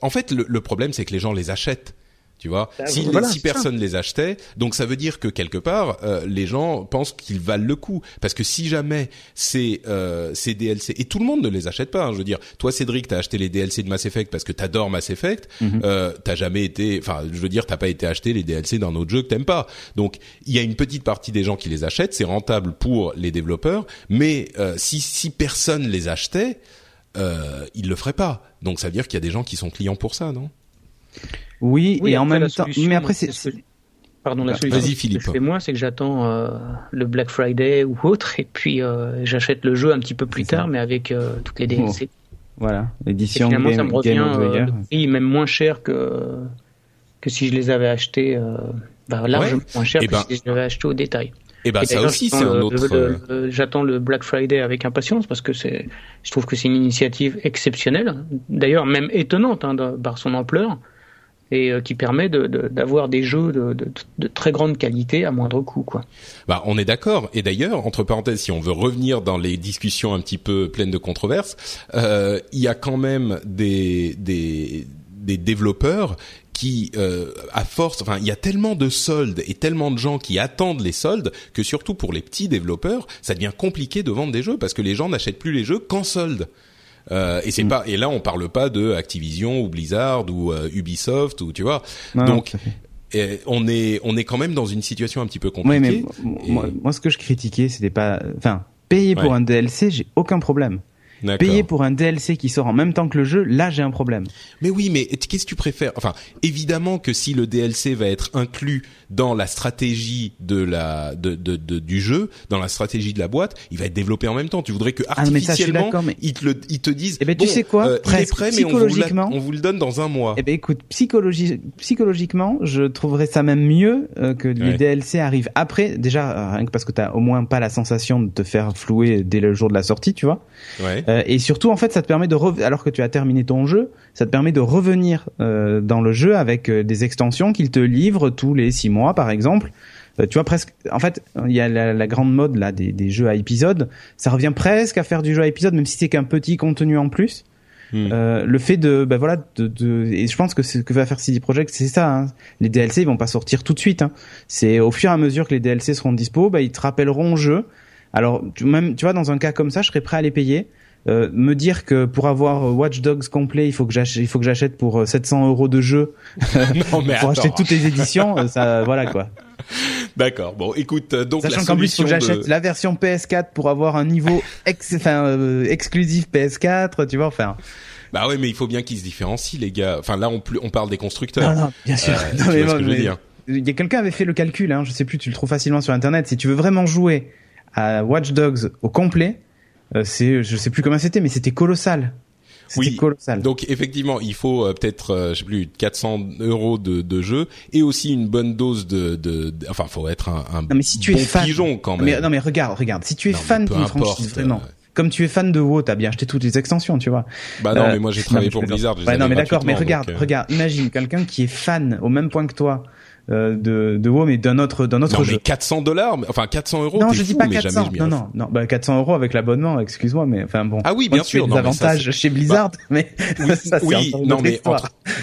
en fait le, le problème c'est que les gens les achètent. Tu vois, bah, si, si personne les achetait, donc ça veut dire que quelque part euh, les gens pensent qu'ils valent le coup. Parce que si jamais c'est euh, ces DLC et tout le monde ne les achète pas, hein, je veux dire, toi Cédric t'as acheté les DLC de Mass Effect parce que t'adores Mass Effect, mhm. euh, t'as jamais été, enfin je veux dire t'as pas été acheté les DLC d'un autre jeu que t'aimes pas, donc il y a une petite partie des gens qui les achètent, c'est rentable pour les développeurs, mais euh, si si personne les achetait, euh, ils le feraient pas, donc ça veut dire qu'il y a des gens qui sont clients pour ça, non? Oui, et en même temps, mais après c'est Pardon, la solution Vas-y, Philippe. que je fais moi, c'est que j'attends euh, le Black Friday ou autre, et puis euh, j'achète le jeu un petit peu plus tard, mais avec euh, toutes les DLC. Voilà, l'édition Finalement, Game, ça me revient le prix même moins cher que que si je les avais achetés, bah, largement moins cher eh que ben si je les avais achetés au détail. Et eh ben ça aussi c'est un autre. J'attends le Black Friday avec impatience parce que c'est, je trouve que c'est une initiative exceptionnelle. D'ailleurs même étonnante hein, par son ampleur et euh, qui permet d'avoir des jeux de, très grande qualité à moindre coût. Quoi. Bah, on est d'accord. Et d'ailleurs, entre parenthèses, si on veut revenir dans les discussions un petit peu pleines de controverses, euh, il y a quand même des, développeurs qui, euh, à force, enfin, il y a tellement de soldes et tellement de gens qui attendent les soldes que surtout pour les petits développeurs, ça devient compliqué de vendre des jeux parce que les gens n'achètent plus les jeux qu'en soldes. Euh, et c'est mm. pas et là on parle pas de Activision ou Blizzard ou euh, Ubisoft ou tu vois. Donc on est on est quand même dans une situation un petit peu compliquée. Oui, mais moi, ce que je critiquais c'était pas enfin payer pour un DLC, j'ai aucun problème. Payer pour un DLC qui sort en même temps que le jeu, là j'ai un problème. Mais oui, mais qu'est-ce que tu préfères? Enfin, évidemment que si le DLC va être inclus dans la stratégie de la de, de, de, du jeu, dans la stratégie de la boîte, il va être développé en même temps. Tu voudrais que artificiellement ah, mais ils te le, ils te disent. Eh ben tu sais quoi? euh, il est prêt, mais on vous, on vous, le donne dans un mois. Eh ben écoute, psychologie, psychologiquement, je trouverais ça même mieux euh, que les DLC arrivent après. Déjà, rien que parce que t'as au moins pas la sensation de te faire flouer dès le jour de la sortie, tu vois. Ouais. Euh, et surtout, en fait, ça te permet de alors que tu as terminé ton jeu, ça te permet de revenir euh, dans le jeu avec euh, des extensions qu'il te livre tous les six mois, par exemple. tu vois presque. En fait, il y a la, grande mode là des, des, jeux à épisodes. Ça revient presque à faire du jeu à épisode, même si c'est qu'un petit contenu en plus. Hmm. le fait de ben voilà de, de, et je pense que ce que va faire CD Projekt c'est ça hein. les DLC ils vont pas sortir tout de suite hein. c'est au fur et à mesure que les DLC seront dispo bah, ils te rappelleront au jeu alors même tu vois dans un cas comme ça je serais prêt à les payer euh, me dire que pour avoir Watch Dogs complet, il faut que j'achète, il faut que j'achète pour 700 euh, euros de jeu pour acheter toutes les éditions, euh, ça, voilà quoi. D'accord. Bon, écoute, donc sachant qu'en plus, il faut que j'achète la version PS4 pour avoir un niveau ex, enfin, exclusif PS4, tu vois, enfin. Bah ouais, mais il faut bien qu'ils se différencient, les gars. Enfin, là, on, on parle des constructeurs. Non, non, bien sûr. non, mais, ce que je veux dire. Il y a quelqu'un avait fait le calcul, hein, je sais plus, tu le trouves facilement sur internet. Si tu veux vraiment jouer à Watch Dogs au complet, euh, c'est, je sais plus comment c'était, mais c'était colossal. Oui, colossal. donc effectivement, il faut euh, peut-être, euh, je sais plus, 400 euros de, de jeu et aussi une bonne dose de, de, de enfin, faut être un, un non, mais si tu es fan, pigeon quand même. Mais, non mais regarde, regarde, si tu es fan d'une franchise, vraiment. Comme tu es fan de WoW, t'as bien acheté toutes les extensions, tu vois. Bah non, mais moi j'ai travaillé pour Blizzard. Ouais, non, mais d'accord, mais regarde, regarde, imagine quelqu'un qui est fan au même point que toi euh, de, de WoW, mais d'un autre, d'un autre non, jeu. mais 400 dollars, enfin 400 euros. Non, je dis pas 400. Non, non, non, bah 400 euros avec l'abonnement. Excuse-moi, mais enfin bon. Ah oui, bien sûr. Des avantages chez Blizzard, bah, mais oui, ça, oui non, mais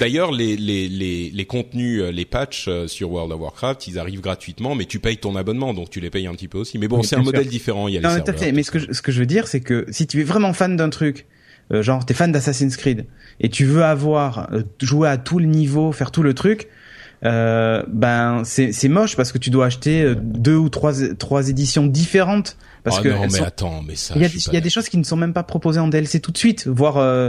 d'ailleurs les, les les les contenus, euh, les patchs euh, sur World of Warcraft, ils arrivent gratuitement, mais tu payes ton abonnement, donc tu les payes un petit peu aussi. Mais bon, c'est un modèle différent. Il y a non, les fait. Mais ce que je, ce que je veux dire, c'est que si tu es vraiment fan d'un truc, euh, genre t'es fan d'Assassin's Creed et tu veux avoir jouer à tout le niveau, faire tout le truc euh, ben c'est c'est moche parce que tu dois acheter euh, deux ou trois trois éditions différentes parce oh que non, mais attends, mais ça. Il y, a, il y a des choses qui ne sont même pas proposées en DLC tout de suite. Voire, euh,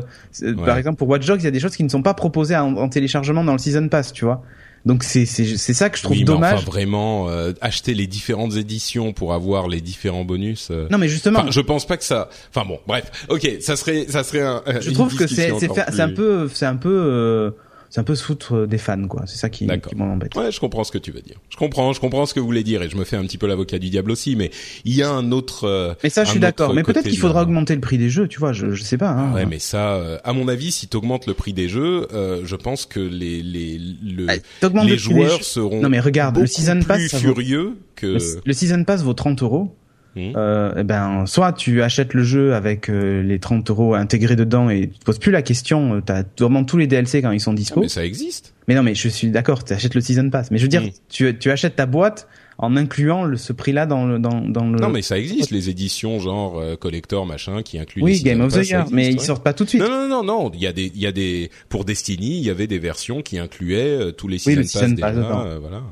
par exemple, pour Watch Dogs, il y a des choses qui ne sont pas proposées en, en téléchargement dans le Season Pass, tu vois. Donc c'est c'est c'est ça que je trouve oui, mais dommage. Enfin, vraiment euh, acheter les différentes éditions pour avoir les différents bonus. Euh... Non mais justement. Enfin, je pense pas que ça. Enfin bon, bref. Ok, ça serait ça serait un. Je trouve que c'est c'est un peu c'est un peu euh, c'est un peu se foutre des fans quoi. C'est ça qui, qui m'embête ouais je comprends ce que tu veux dire. Je comprends je comprends ce que vous voulez dire et je me fais un petit peu l'avocat du diable aussi mais il y a un autre euh, mais ça je suis d'accord. mais peut-être qu'il faudra augmenter le prix des jeux tu vois je je sais pas hein. ouais mais ça euh, à mon avis si t'augmentes le prix des jeux euh, je pense que les les le, ah, les joueurs seront non mais regarde le season plus furieux que le, le season pass vaut 30 euros Mmh. Euh, eh ben, soit tu achètes le jeu avec euh, les 30 euros intégrés dedans et tu te poses plus la question. Euh, t'as vraiment tous les DLC quand ils sont dispo. Ah, mais ça existe. Mais non, mais je suis d'accord. Tu achètes le season pass. Mais je veux dire, mmh. tu, tu achètes ta boîte en incluant le, ce prix-là dans le dans, dans le. Non, mais ça existe les éditions genre euh, collector machin qui incluent. Oui, les Game of the Year, mais ouais. ils sortent pas tout de suite. Non, non, non, non. Il y a des, il y a des pour Destiny, il y avait des versions qui incluaient tous les oui, season, le season pass, pass déjà, voilà.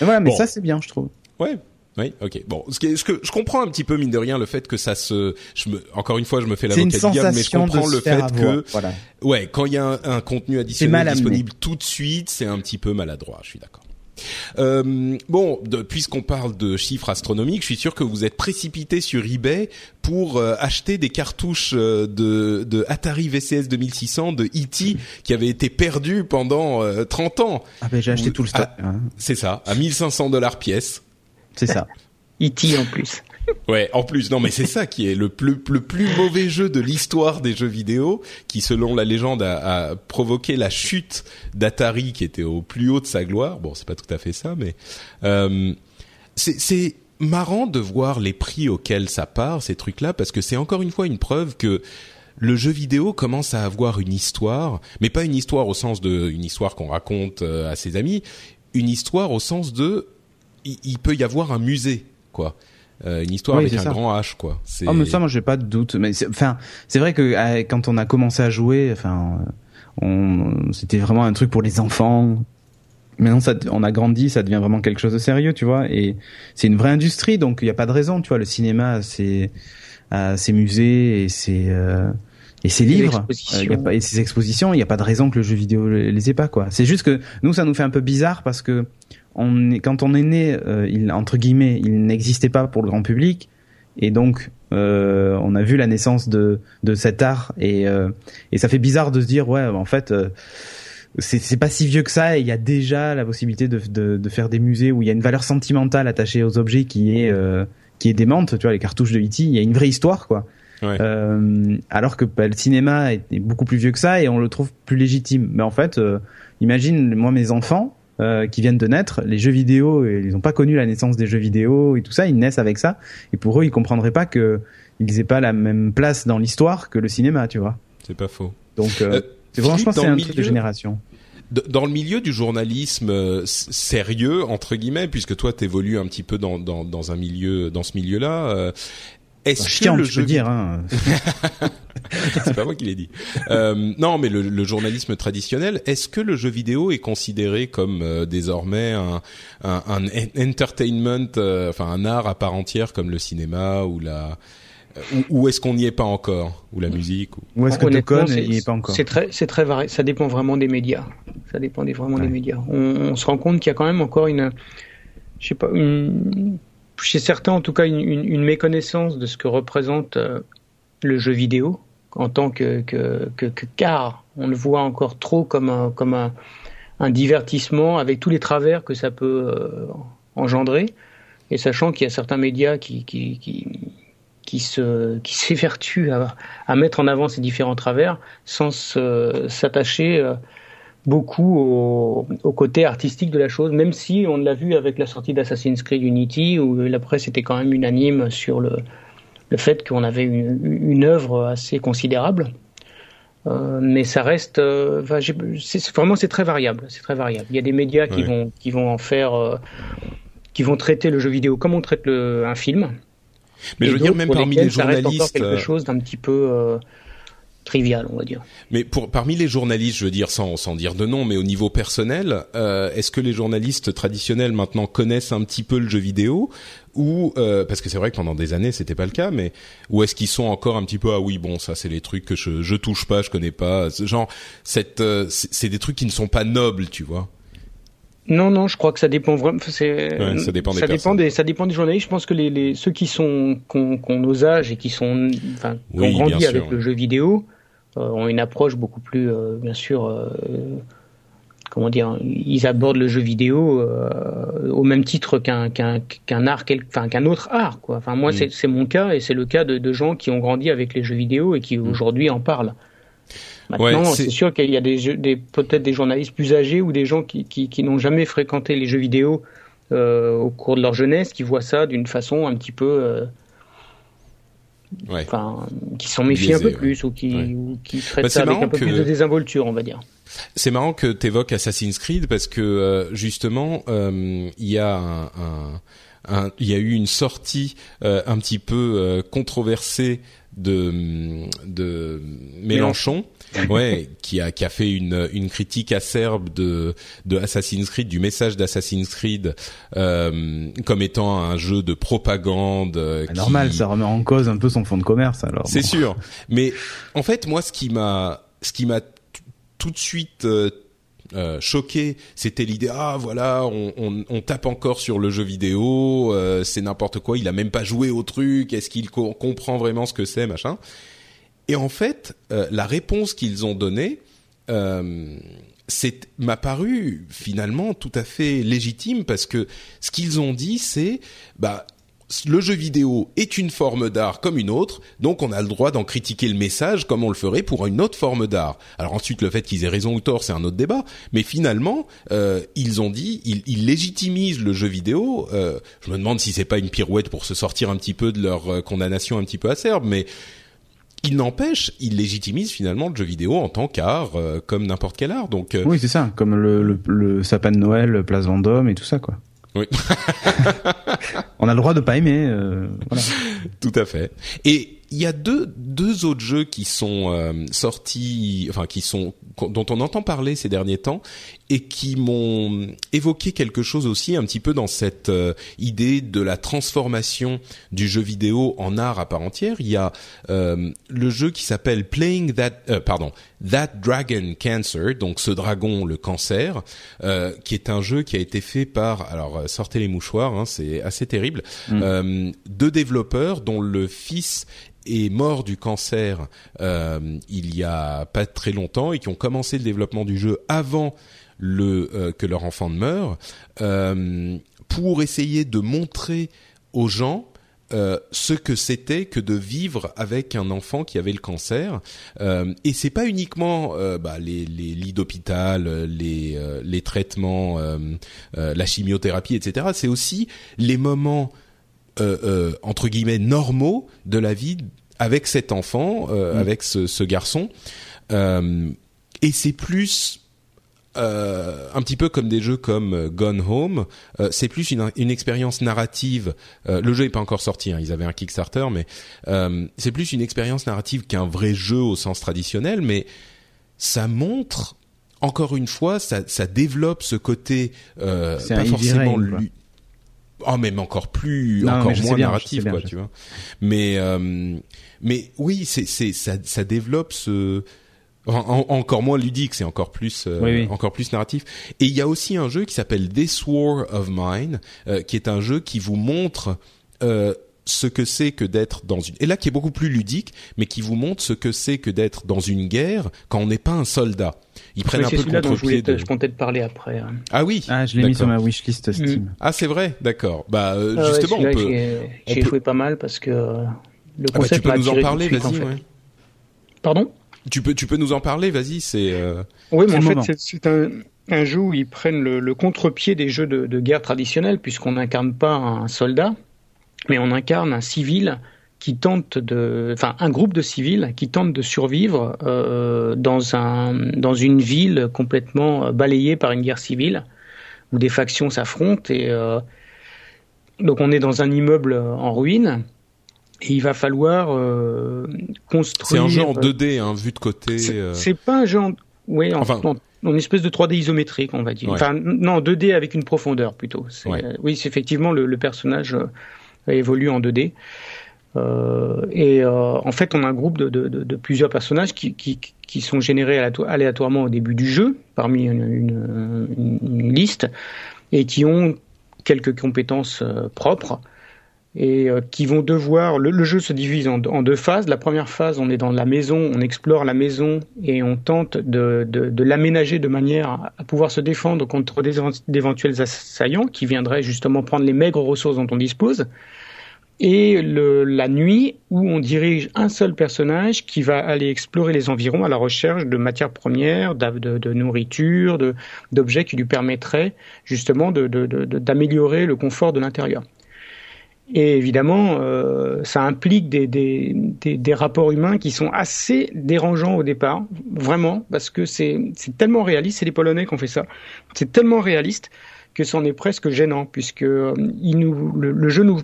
Et voilà, mais bon. ça c'est bien, je trouve. Ouais, oui, ok. Bon, ce, qui est, ce que je comprends un petit peu mine de rien le fait que ça se, je me, encore une fois, je me fais l'avocat du diable, mais je comprends le fait que, voilà. ouais, quand il y a un, un contenu additionnel disponible tout de suite, c'est un petit peu maladroit. Je suis d'accord. Euh, bon, puisqu'on parle de chiffres astronomiques, je suis sûr que vous êtes précipité sur eBay pour euh, acheter des cartouches euh, de, de Atari VCS 2600 de E.T. qui avait été perdu pendant 30 ans. Ah ben j'ai acheté tout le stock. Hein. C'est ça, à 1500 dollars pièce. C'est ça. E.T. en plus. Ouais, en plus, non, mais c'est ça qui est le plus, le plus mauvais jeu de l'histoire des jeux vidéo, qui, selon la légende, a, a provoqué la chute d'Atari, qui était au plus haut de sa gloire. Bon, c'est pas tout à fait ça, mais euh, c'est marrant de voir les prix auxquels ça part, ces trucs-là, parce que c'est encore une fois une preuve que le jeu vidéo commence à avoir une histoire, mais pas une histoire au sens de une histoire qu'on raconte à ses amis, une histoire au sens de il peut y avoir un musée, quoi. Euh, une histoire oui, avec un ça. grand H, quoi. Oh, mais ça, moi, j'ai pas de doute. Mais enfin, c'est vrai que euh, quand on a commencé à jouer, enfin, on, c'était vraiment un truc pour les enfants. Maintenant, ça, on a grandi, ça devient vraiment quelque chose de sérieux, tu vois. Et c'est une vraie industrie, donc il n'y a pas de raison, tu vois. Le cinéma, c'est ses musées et ses euh, et ses livres euh, y a pas, et ses expositions. Il n'y a pas de raison que le jeu vidéo les ait pas, quoi. C'est juste que nous, ça nous fait un peu bizarre parce que on est, quand on est né, euh, il, entre guillemets, il n'existait pas pour le grand public, et donc euh, on a vu la naissance de, de cet art, et, euh, et ça fait bizarre de se dire ouais, en fait, euh, c'est pas si vieux que ça, et il y a déjà la possibilité de, de, de, faire des musées où il y a une valeur sentimentale attachée aux objets qui est euh, qui est démente, tu vois, les cartouches de E.T., il y a une vraie histoire, quoi. Ouais. Euh, alors que bah, le cinéma est, est, beaucoup plus vieux que ça et on le trouve plus légitime. Mais en fait, euh, imagine moi mes enfants, euh, qui viennent de naître, les jeux vidéo, ils n'ont pas connu la naissance des jeux vidéo et tout ça, ils naissent avec ça, et pour eux, ils comprendraient pas que ils aient pas la même place dans l'histoire que le cinéma, tu vois. C'est pas faux. Donc, euh, c'est franchement, c'est un milieu... truc de génération. Dans le milieu du journalisme euh, sérieux entre guillemets, puisque toi t'évolues un petit peu dans, dans, dans un milieu, dans ce milieu-là, euh, est-ce que chiant, le je jeu veux dire hein. c'est pas moi qui l'ai dit. Euh, non, mais le, le, journalisme traditionnel, est-ce que le jeu vidéo est considéré comme euh, désormais un, un, un entertainment, euh, enfin un art à part entière comme le cinéma ou la ou, ou est-ce qu'on n'y est pas encore ou la musique ou, ou est-ce que Tocon n'y est pas encore C'est très, c'est très varié. Ça dépend vraiment des médias. Ça dépend des, vraiment Ouais. des médias. On, on se rend compte qu'il y a quand même encore une, je sais pas, une, chez certains en tout cas, une, méconnaissance de ce que représente euh, le jeu vidéo en tant que, que, que, que car on le voit encore trop comme un, comme un divertissement avec tous les travers que ça peut euh, engendrer. Et sachant qu'il y a certains médias qui, qui, qui, qui se qui s'évertuent à, à mettre en avant ces différents travers sans s'attacher euh, beaucoup au, au, côté artistique de la chose, même si on l'a vu avec la sortie d'Assassin's Creed Unity où la presse était quand même unanime sur le le fait qu'on avait une, une œuvre assez considérable. Euh, mais ça reste, euh, c'est vraiment c'est très variable, c'est très variable. Il y a des médias qui vont qui vont en faire, euh, qui vont traiter le jeu vidéo comme on traite le, un film. Mais je veux dire même parmi les ça reste encore journalistes. quelque chose d'un petit peu trivial, on va dire. Mais pour parmi les journalistes, je veux dire sans sans dire de nom, mais au niveau personnel, euh, est-ce que les journalistes traditionnels maintenant connaissent un petit peu le jeu vidéo ou euh, parce que c'est vrai que pendant des années c'était pas le cas, mais ou est-ce qu'ils sont encore un petit peu ah oui bon ça c'est les trucs que je je touche pas, je connais pas, genre cette euh, c'est des trucs qui ne sont pas nobles, tu vois. Non, non, je crois que ça dépend vraiment. Ouais, ça dépend des ça dépend des, ça dépend des journalistes. Je pense que les, les ceux qui sont qu'on ont nos âges et qui sont, enfin, qui ont grandi avec le jeu vidéo, ont une approche beaucoup plus, euh, bien sûr, euh, comment dire, ils abordent le jeu vidéo au même titre qu'un qu'un qu'un art, enfin qu'un autre art, quoi. Enfin moi, mm. c'est mon cas et c'est le cas de, de, gens qui ont grandi avec les jeux vidéo et qui mm. aujourd'hui en parlent. Maintenant, c'est sûr qu'il y a des, des peut-être des journalistes plus âgés ou des gens qui, qui, qui n'ont jamais fréquenté les jeux vidéo euh, au cours de leur jeunesse, qui voient ça d'une façon un petit peu, euh, enfin, qui s'en méfient un peu plus ou qui, ou qui traitent bah, ça avec un peu plus de désinvolture, on va dire. C'est marrant que tu évoques Assassin's Creed parce que euh, justement, euh, il y a un, un un, il y a eu une sortie euh, un petit peu euh, controversée de de Mélenchon ouais, qui a qui a fait une une critique acerbe de de Assassin's Creed, du message d'Assassin's Creed euh, comme étant un jeu de propagande. Euh, ah, normal, ça remet en cause un peu son fond de commerce alors. C'est sûr, mais en fait, moi, ce qui m'a ce qui m'a tout de suite euh, euh, choqué, c'était l'idée ah voilà on, on, on, tape encore sur le jeu vidéo, euh, c'est n'importe quoi, il a même pas joué au truc, est-ce qu'il comprend vraiment ce que c'est machin. Et en fait, euh, la réponse qu'ils ont donnée euh, m'a paru finalement tout à fait légitime parce que ce qu'ils ont dit, c'est bah le jeu vidéo est une forme d'art comme une autre, donc on a le droit d'en critiquer le message comme on le ferait pour une autre forme d'art. Alors ensuite, le fait qu'ils aient raison ou tort, c'est un autre débat. Mais finalement, euh, ils ont dit, ils, ils, légitimisent le jeu vidéo. Euh, je me demande si c'est pas une pirouette pour se sortir un petit peu de leur euh, condamnation un petit peu acerbe, mais il n'empêche, il légitimise finalement le jeu vidéo en tant qu'art, euh, comme n'importe quel art. Donc euh, oui, c'est ça, comme le, le, le, sapin de Noël, Place Vendôme et tout ça, quoi. Oui. On a le droit de pas aimer. Euh, voilà. Tout à fait. Et il y a deux deux autres jeux qui sont euh, sortis, enfin qui sont dont on entend parler ces derniers temps et qui m'ont évoqué quelque chose aussi un petit peu dans cette euh, idée de la transformation du jeu vidéo en art à part entière. Il y a euh, le jeu qui s'appelle Playing That, pardon, That Dragon Cancer, donc ce dragon le cancer, qui est un jeu qui a été fait par, alors sortez les mouchoirs, hein, c'est assez terrible, mm. deux développeurs dont le fils est mort du cancer euh, il y a pas très longtemps et qui ont commencé le développement du jeu avant le euh, que leur enfant ne meure euh, pour essayer de montrer aux gens euh, ce que c'était que de vivre avec un enfant qui avait le cancer euh, et c'est pas uniquement euh, bah, les, les, lits d'hôpital les, euh, les traitements la chimiothérapie etc c'est aussi les moments entre guillemets normaux de la vie avec cet enfant, euh, mm. avec ce, ce garçon. Euh, et c'est plus euh, un petit peu comme des jeux comme euh, Gone Home, euh, c'est plus une, une, expérience narrative. Euh, le jeu n'est pas encore sorti, hein, ils avaient un Kickstarter, mais c'est plus une expérience narrative qu'un vrai jeu au sens traditionnel. Mais ça montre, encore une fois, ça, ça développe ce côté pas forcément lui oh même encore plus encore moins narratif quoi tu vois mais mais oui c'est c'est ça ça développe ce encore moins ludique, c'est encore plus euh, encore plus narratif. Et il y a aussi un jeu qui s'appelle This War of Mine, euh, qui est un jeu qui vous montre euh, ce que c'est que d'être dans une et là qui est beaucoup plus ludique, mais qui vous montre ce que c'est que d'être dans une guerre quand on n'est pas un soldat. Ils prennent un peu le contre-pied. De... Je comptais te parler après. Hein. Ah oui. Ah, je l'ai mis sur ma wishlist Steam. Mm. Ah c'est vrai, d'accord. Bah euh, ah justement, on peut. J'ai joué pas mal parce que euh, le concept ah bah, tu peux nous en parler, vas-y. En fait. ouais. Pardon? Tu peux, tu peux nous en parler, vas-y. C'est. Euh... Oui, mais en fait, c'est un, un jeu où ils prennent le, le contre-pied des jeux de, de guerre traditionnels, puisqu'on n'incarne pas un soldat, mais on incarne un civil qui tente de, enfin un groupe de civils qui tentent de survivre euh, dans un dans une ville complètement balayée par une guerre civile où des factions s'affrontent et euh, donc on est dans un immeuble en ruine et il va falloir euh, construire. C'est un jeu en 2D, hein, vu de côté. C'est pas un jeu en, oui, enfin, en, espèce de 3D isométrique, on va dire. Enfin, non, 2D avec une profondeur plutôt. oui, c'est effectivement le, personnage évolue en 2D. Euh, et euh, en fait, on a un groupe de, de, de, plusieurs personnages qui, qui, qui, sont générés aléatoirement au début du jeu, parmi une, une, une liste, et qui ont quelques compétences euh, propres et euh, qui vont devoir. Le, jeu se divise en, deux phases. La première phase, on est dans la maison, on explore la maison et on tente de, l'aménager de manière à pouvoir se défendre contre d'éventuels assaillants qui viendraient justement prendre les maigres ressources dont on dispose et la nuit où on dirige un seul personnage qui va aller explorer les environs à la recherche de matières premières, de nourriture, d'objets qui lui permettraient justement d'améliorer le confort de l'intérieur. Et évidemment, euh, ça implique des, des, des, des, rapports humains qui sont assez dérangeants au départ, vraiment, parce que c'est tellement réaliste, c'est les Polonais qui ont fait ça, c'est tellement réaliste que c'en est presque gênant, puisque euh, il nous, le, le, jeu nous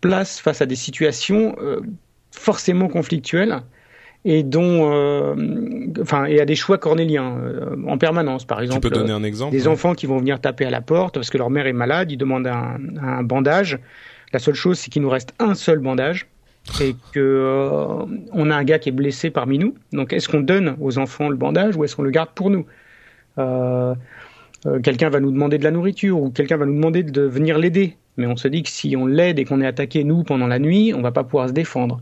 place face à des situations euh, forcément conflictuelles et dont, euh, enfin, et à des choix cornéliens euh, en permanence. Par exemple, tu peux donner un exemple des enfants qui vont venir taper à la porte parce que leur mère est malade, ils demandent un, un bandage. La seule chose, c'est qu'il nous reste un seul bandage et que on a un gars qui est blessé parmi nous. Donc, est-ce qu'on donne aux enfants le bandage ou est-ce qu'on le garde pour nous? Quelqu'un va nous demander de la nourriture ou quelqu'un va nous demander de venir l'aider mais on se dit que si on l'aide et qu'on est attaqué nous pendant la nuit, on va pas pouvoir se défendre.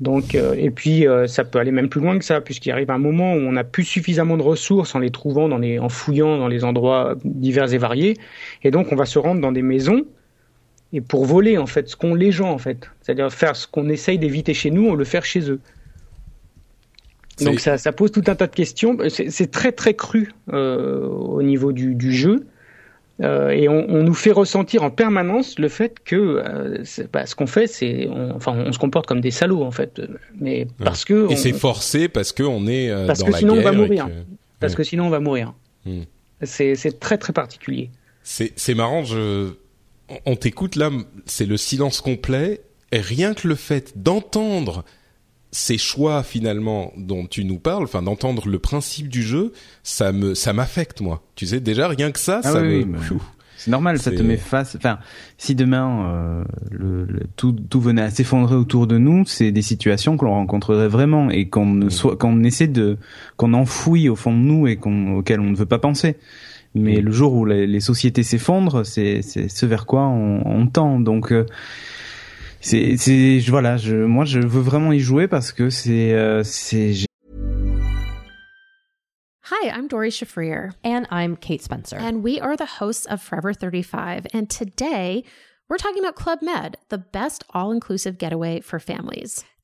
Donc, euh, et puis euh, ça peut aller même plus loin que ça, puisqu'il arrive un moment où on n'a plus suffisamment de ressources en les trouvant, dans les, en fouillant dans les endroits divers et variés, et donc on va se rendre dans des maisons et pour voler en fait ce qu'ont les gens en fait, c'est-à-dire faire ce qu'on essaye d'éviter chez nous, on le fait chez eux. Donc ça, ça, pose tout un tas de questions. C'est très très cru euh, au niveau du, du jeu. Euh, et on, on, nous fait ressentir en permanence le fait que euh, bah, ce qu'on fait, c'est, enfin, on se comporte comme des salauds en fait, mais parce que et c'est forcé parce que on est parce dans que la sinon on va mourir, parce que sinon on va mourir. C'est très très particulier. C'est c'est marrant, je on t'écoute là, c'est le silence complet et rien que le fait d'entendre ces choix finalement dont tu nous parles, enfin d'entendre le principe du jeu, ça me ça m'affecte moi. Tu sais déjà rien que ça, ah ça me. c'est normal, ça te met face. Enfin, si demain euh, le, tout, tout venait à s'effondrer autour de nous, c'est des situations qu'on rencontrerait vraiment et qu'on ne mm. soit, qu'on essaie de, qu'on enfouit au fond de nous et qu'on auquel on ne veut pas penser. Mais mm. le jour où les, les sociétés s'effondrent, c'est c'est ce vers quoi on, on tend. Donc euh, c'est c'est voilà, je moi je veux vraiment y jouer parce que c'est euh, c'est Hi, I'm Dory Shafrir and I'm Kate Spencer. And we are the hosts of Forever 35 and today we're talking about Club Med, the best all-inclusive getaway for families.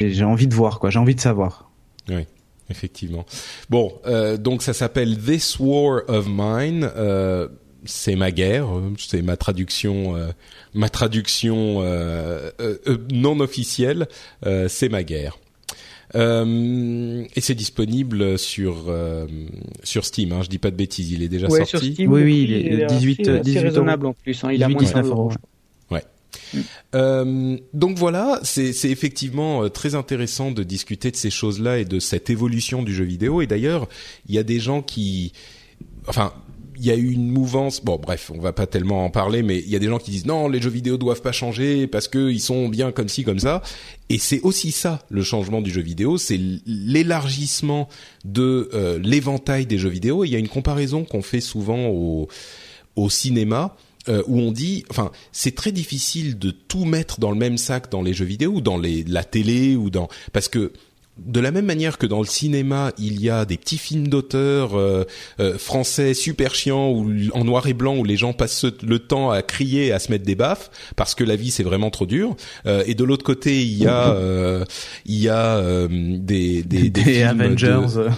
J'ai envie de voir, quoi. J'ai envie de savoir. Oui, effectivement. Bon, euh, donc ça s'appelle This War of Mine. Euh, c'est ma guerre, c'est ma traduction, euh, ma traduction euh, euh, euh, non officielle. c'est ma guerre. et c'est disponible sur sur Steam. Hein, je dis pas de bêtises, il est déjà ouais, sorti. Sur Steam, oui, oui, il est 18, assez, 18 raisonnable en plus. Hein, il 18, a moins de 19 euros. Euh, donc voilà, c'est effectivement très intéressant de discuter de ces choses-là et de cette évolution du jeu vidéo. Et d'ailleurs, il y a des gens qui, enfin, il y a eu une mouvance. Bon, bref, on va pas tellement en parler, mais il y a des gens qui disent non, les jeux vidéo doivent pas changer parce que ils sont bien comme ci comme ça. Et c'est aussi ça le changement du jeu vidéo, c'est l'élargissement de euh, l'éventail des jeux vidéo. Il y a une comparaison qu'on fait souvent au cinéma. Euh, où on dit, enfin, c'est très difficile de tout mettre dans le même sac dans les jeux vidéo ou dans les, la télé ou dans parce que de la même manière que dans le cinéma, il y a des petits films d'auteur euh, euh, français super chiants ou en noir et blanc où les gens passent le temps à crier, à se mettre des baffes parce que la vie c'est vraiment trop dur. Euh, et de l'autre côté, il y a il y a des des, des, films Avengers.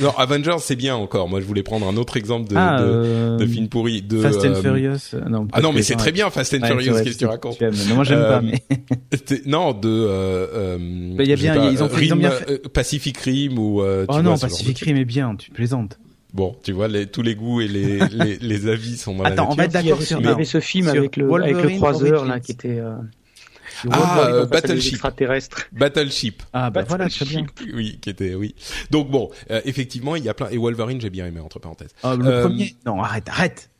Non, Avengers c'est bien encore. Moi, je voulais prendre un autre exemple de, ah, de, de film pourri. De, Fast and Furious. Non, ah non, mais c'est très bien Fast and Furious. Qu'est-ce que tu racontes Non, moi j'aime pas. Mais... non, de. Il y a bien, ils ont, ils ont bien euh, Pacific Rim ou euh, oh non Pacific Rim est bien tu plaisantes bon tu vois les, tous les goûts et les, les, les avis sont dans Attends, la on va être d'accord sur il y avait ce film avec le avec le croiseur là qui était euh... Ah, euh, Battleship. Battleship. Ah, bah voilà, très bien. Oui, qui était, oui. Donc bon, euh, effectivement, il y a plein, et Wolverine, j'ai bien aimé, entre parenthèses. Oh, le premier, non, arrête, arrête.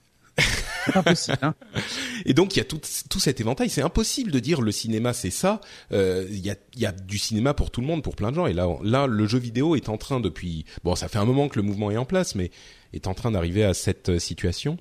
Hein. Et donc il y a tout, tout cet éventail. C'est impossible de dire le cinéma c'est ça. Euh, il y, a, y a du cinéma pour tout le monde, pour plein de gens. Et là, là, le jeu vidéo est en train depuis. Bon, ça fait un moment que le mouvement est en place, mais est en train d'arriver à cette euh, situation.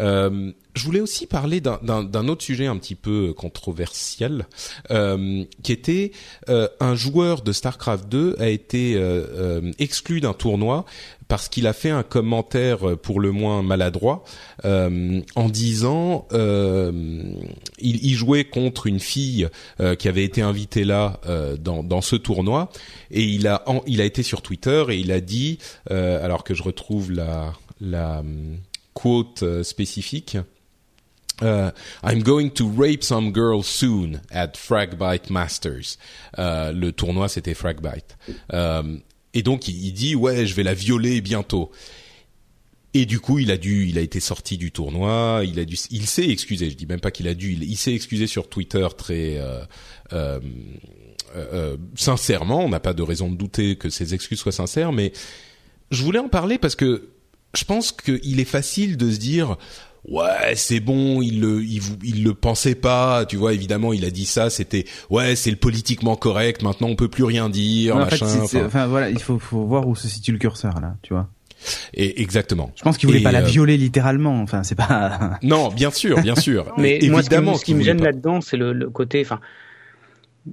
Euh, je voulais aussi parler d'un autre sujet un petit peu controversial, euh, qui était euh, un joueur de Starcraft 2 a été euh, exclu d'un tournoi parce qu'il a fait un commentaire pour le moins maladroit en disant il, il, jouait contre une fille qui avait été invitée là dans, dans, ce tournoi. Et il a il a été sur Twitter et il a dit alors que je retrouve la la quote euh, spécifique. Uh, I'm going to rape some girl soon at Fragbite Masters. Euh, le tournoi c'était Fragbite. Euh, et donc il, dit ouais je vais la violer bientôt. Et du coup il a dû, il a été sorti du tournoi. Il a dû, il s'est excusé. Je dis même pas qu'il a dû. Il, s'est excusé sur Twitter très euh, sincèrement. On n'a pas de raison de douter que ses excuses soient sincères, mais je voulais en parler parce que je pense qu'il est facile de se dire ouais c'est bon il le il, il, le pensait pas tu vois évidemment il a dit ça c'était ouais c'est le politiquement correct maintenant on peut plus rien dire machin enfin... voilà il faut, faut voir où se situe le curseur là tu vois et exactement. Je pense qu'il voulait pas la euh, violer littéralement. Enfin, c'est pas. non, bien sûr, bien sûr. Mais évidemment, ce qui, me gêne là-dedans, c'est le, le, côté. Enfin,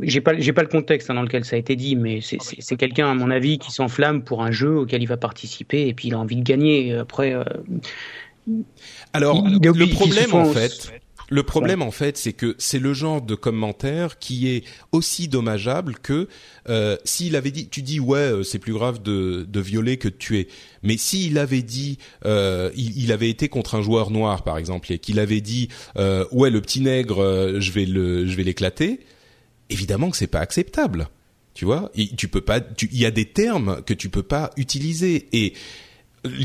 j'ai pas j'ai pas le contexte hein, dans lequel ça a été dit, mais c'est quelqu'un à mon avis qui s'enflamme pour un jeu auquel il va participer et puis il a envie de gagner. Après, euh, alors le problème en fait. Le problème en fait, c'est que c'est le genre de commentaire qui est aussi dommageable que euh, s'il avait dit, tu dis ouais, euh, c'est plus grave de, de violer que de tuer. Mais s'il avait dit, euh, il, il, avait été contre un joueur noir par exemple, et qu'il avait dit euh, ouais le petit nègre, je vais le, je vais l'éclater évidemment que c'est pas acceptable. Tu vois, tu peux pas. Il y a des termes que tu peux pas utiliser. Et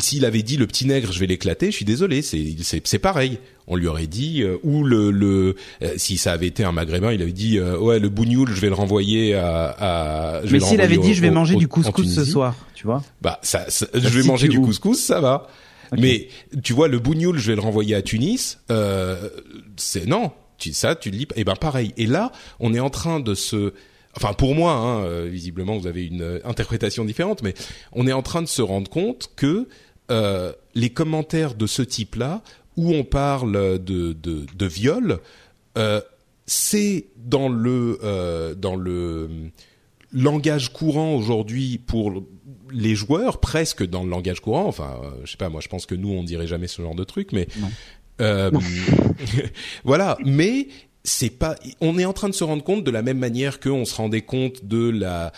s'il avait dit le petit nègre, je vais l'éclater, je suis désolé, c'est c'est pareil. On lui aurait dit euh, ou le le euh, si ça avait été un maghrébin, il avait dit euh, ouais le bougnoul, je vais le renvoyer à. à Mais s'il avait dit je vais manger du couscous ce soir, tu vois Bah ça, je vais manger du couscous, ça va. Mais tu vois le bougnoul, je vais le renvoyer à Tunis. c'est non, tu, ça, tu le lis. Et eh ben pareil. Et là, on est en train de se enfin pour moi, hein, euh, visiblement vous avez une euh, interprétation différente, mais on est en train de se rendre compte que euh, les commentaires de ce type-là, où on parle de, de, viol, euh, c'est dans le euh, dans le langage courant aujourd'hui pour les joueurs, presque dans le langage courant. Enfin, je sais pas, moi je pense que nous on dirait jamais ce genre de truc, mais euh, voilà, mais c'est pas on est en train de se rendre compte de la même manière qu'on se rendait compte de la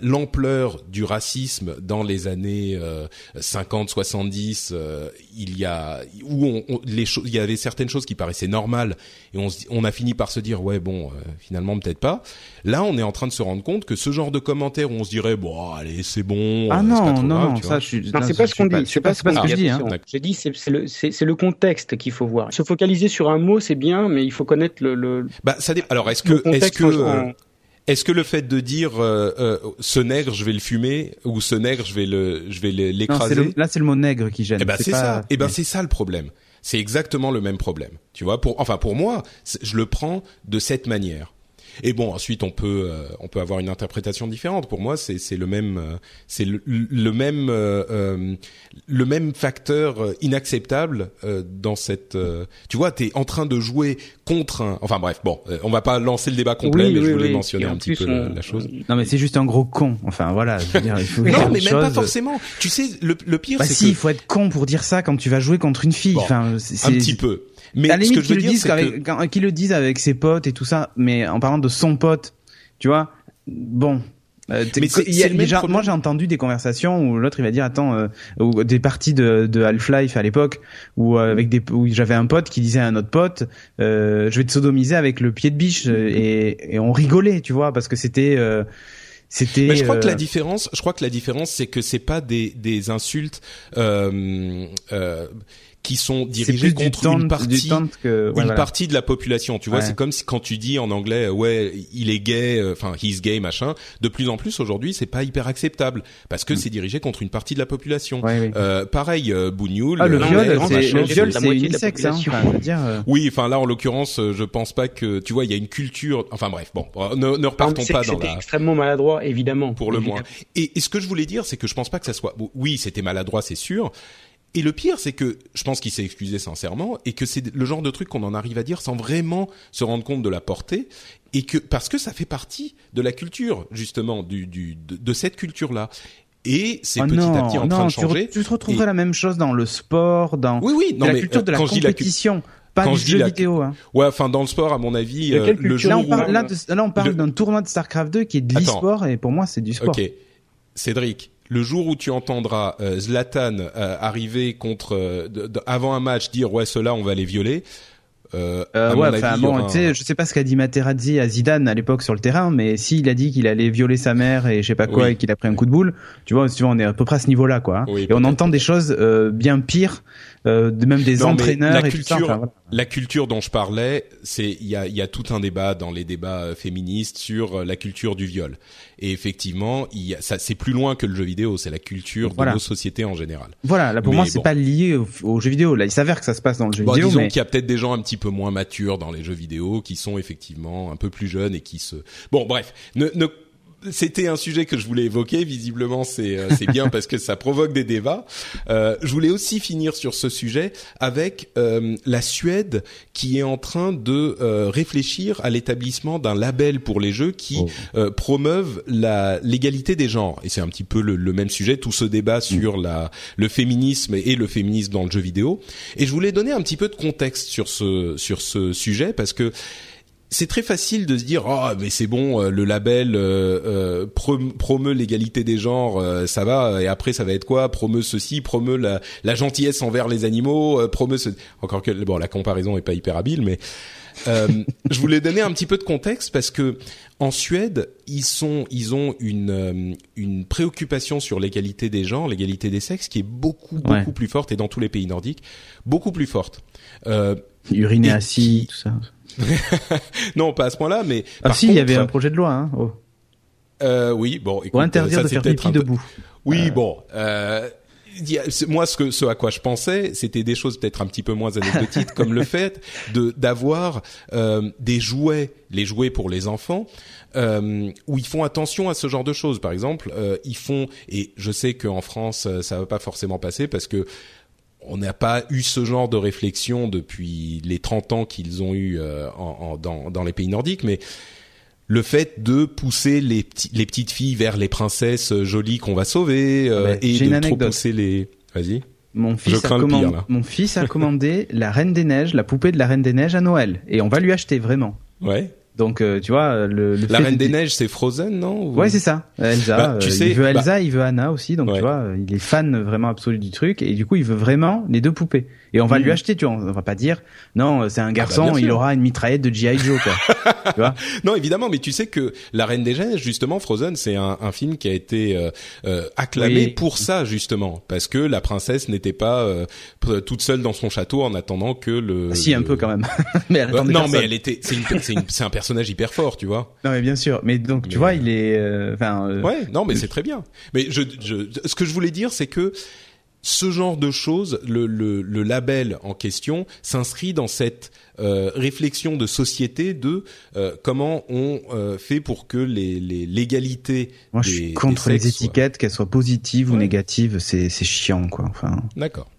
l'ampleur du racisme dans les années euh, 50 70 euh, il y a où on, les choses il y avait certaines choses qui paraissaient normales et on a fini par se dire ouais bon euh, finalement peut-être pas là on est en train de se rendre compte que ce genre de commentaires où on se dirait bon allez c'est bon ah non non non ça je suis non, c'est pas ce qu'on dit c'est pas, pas, ce que je dis hein. j'ai dit c'est le c'est le contexte qu'il faut voir. Se focaliser sur un mot c'est bien mais il faut connaître le bah, ça Alors, est-ce que, est-ce que, est-ce que le fait de dire euh, euh, ce nègre je vais le fumer ou ce nègre je vais le je vais l'écraser là c'est le mot nègre qui gêne eh ben c'est ça. Eh ben c'est ça le problème. C'est exactement le même problème. Tu vois pour enfin pour moi je le prends de cette manière et bon, ensuite on peut euh, on peut avoir une interprétation différente. Pour moi, c'est c'est le même euh, c'est le, le, même euh, le même facteur inacceptable dans cette. tu vois, t'es en train de jouer contre un. Enfin bref, bon, on va pas lancer le débat complet, mais je voulais mentionner un petit peu la, chose. Non, mais c'est juste un gros con. Enfin voilà. Je veux dire, il faut non, mais même pas forcément. Tu sais, le, le pire, bah c'est si, que... il faut être con pour dire ça quand tu vas jouer contre une fille. enfin, un petit peu. Mais à ce que je veux dire, c'est que... qu'ils le disent avec ses potes et tout ça, mais en parlant de son pote, tu vois, bon. Euh, mais moi j'ai entendu des conversations où l'autre il va dire attends euh, ou des parties de, de Half-Life à l'époque où euh, avec des où j'avais un pote qui disait à un autre pote euh, je vais te sodomiser avec le pied de biche et, et on rigolait tu vois parce que c'était c'était mais je crois que la différence je crois que la différence c'est que c'est pas des des insultes euh, qui sont dirigés contre une partie une partie de la population tu vois. C'est comme si quand tu dis en anglais euh, ouais il est gay euh, enfin he's gay machin de plus en plus aujourd'hui c'est pas hyper acceptable parce que mm. c'est dirigé contre une partie de la population. Euh, pareil euh, Bougnoul ah, le viol c'est le viol c'est unisexe hein, dire, oui enfin là en l'occurrence je pense pas que tu vois il y a une culture enfin bref bon ne, ne repartons pas dans la extrêmement maladroit évidemment pour le moins. et, et ce que je voulais dire c'est que je pense pas que ça soit oui c'était maladroit c'est sûr et le pire, c'est que je pense qu'il s'est excusé sincèrement et que c'est le genre de truc qu'on en arrive à dire sans vraiment se rendre compte de la portée et que parce que ça fait partie de la culture justement du, du de, cette culture là. Et c'est ah petit à petit en train de changer. Tu, te retrouverais la même chose dans le sport, dans oui, oui, non, la culture de la compétition. Pas du jeu vidéo. Hein. Ouais, enfin dans le sport, à mon avis, euh, le jour là, on parle, là, on parle d'un tournoi de Starcraft 2 qui est de l'e-sport et pour moi c'est du sport. Ok, Cédric, le jour où tu entendras euh, Zlatan euh, arriver contre euh, avant un match dire ouais ceux-là on va les violer euh, euh, ouais, bon, je sais pas ce qu'a dit Materazzi à Zidane à l'époque sur le terrain, mais s'il a dit qu'il allait violer sa mère et je sais pas quoi et qu'il a pris un coup de boule, tu vois, tu vois, on est à peu près à ce niveau-là, quoi. Hein. et on entend des choses euh, bien pires, euh, même des entraîneurs la et culture, tout ça. La culture dont je parlais, c'est il y a, y a tout un débat dans les débats euh, féministes sur la culture du viol. Et effectivement, il y a, ça c'est plus loin que le jeu vidéo, c'est la culture de nos sociétés en général. Voilà, là pour moi c'est pas lié au, jeu vidéo. Là, il s'avère que ça se passe dans le jeu vidéo. Disons mais... qu'il y a peut-être des gens un petit peu moins matures dans les jeux vidéo qui sont effectivement un peu plus jeunes et qui se. Bon, bref, ne, ne c'était un sujet que je voulais évoquer. Visiblement, c'est euh, c'est bien parce que ça provoque des débats. Euh, je voulais aussi finir sur ce sujet avec euh, la Suède qui est en train de euh, réfléchir à l'établissement d'un label pour les jeux qui oh. promeuvent la l'égalité des genres. Et c'est un petit peu le, le, même sujet, tout ce débat sur la le féminisme et le féminisme dans le jeu vidéo. Et je voulais donner un petit peu de contexte sur ce sur ce sujet parce que c'est très facile de se dire oh mais c'est bon euh, le label euh, euh promeut l'égalité des genres euh, ça va et après ça va être quoi? Promeut ceci promeut la, la gentillesse envers les animaux promeut ce... encore que bon la comparaison est pas hyper habile mais je voulais donner un petit peu de contexte parce que en Suède ils sont ils ont une une préoccupation sur l'égalité des genres l'égalité des sexes qui est beaucoup beaucoup plus forte et dans tous les pays nordiques beaucoup plus forte. Euh, uriner assis tout ça non, pas à ce point-là, mais. Ah si, il y avait un projet de loi. Hein. Oh. Euh, oui, bon. Écoute, interdire de faire pipi debout. Oui, euh. bon. Euh, moi, ce, que, ce à quoi je pensais, c'était des choses peut-être un petit peu moins anecdotiques, comme le fait de d'avoir euh, des jouets, les jouets pour les enfants, euh, où ils font attention à ce genre de choses. Par exemple, euh, ils font, et je sais qu'en France, ça va pas forcément passer parce que on n'a pas eu ce genre de réflexion depuis les 30 ans qu'ils ont eu euh, en, dans, dans, les pays nordiques, mais le fait de pousser les, les petites filles vers les princesses jolies qu'on va sauver euh, et de trop pousser les. Vas-y. Mon fils, a commandé, mon fils a commandé la Reine des Neiges, la poupée de la Reine des Neiges à Noël, et on va lui acheter vraiment. Ouais. Donc euh, tu vois le, le la Reine des Neiges c'est Frozen non Ouais c'est ça. Elsa bah, tu sais, il veut Elsa bah il veut Anna aussi donc tu vois il est fan vraiment absolu du truc et du coup il veut vraiment les deux poupées Et on va lui acheter, tu vois. On va pas dire, non, c'est un ah bah, garçon, il aura une mitraillette de G.I. Joe, quoi. tu vois non, évidemment, mais tu sais que La Reine des Neiges, justement, Frozen, c'est un, un, film qui a été euh, euh acclamé pour ça, justement. Parce que la princesse n'était pas euh, toute seule dans son château en attendant que le... Si, un peu quand même. mais elle non, mais elle était... C'est un personnage hyper fort, tu vois. Non, mais bien sûr. Mais donc, tu vois, il est... Enfin... ouais, non, mais c'est très bien. Mais je, je, ce que je voulais dire, c'est que ce genre de choses, le, le, le label en question s'inscrit dans cette euh, réflexion de société de euh, comment on euh, fait pour que les, les légalités. Moi, je suis contre les étiquettes, qu'elles soient positives ou négatives. C'est c'est chiant, quoi. Enfin. D'accord.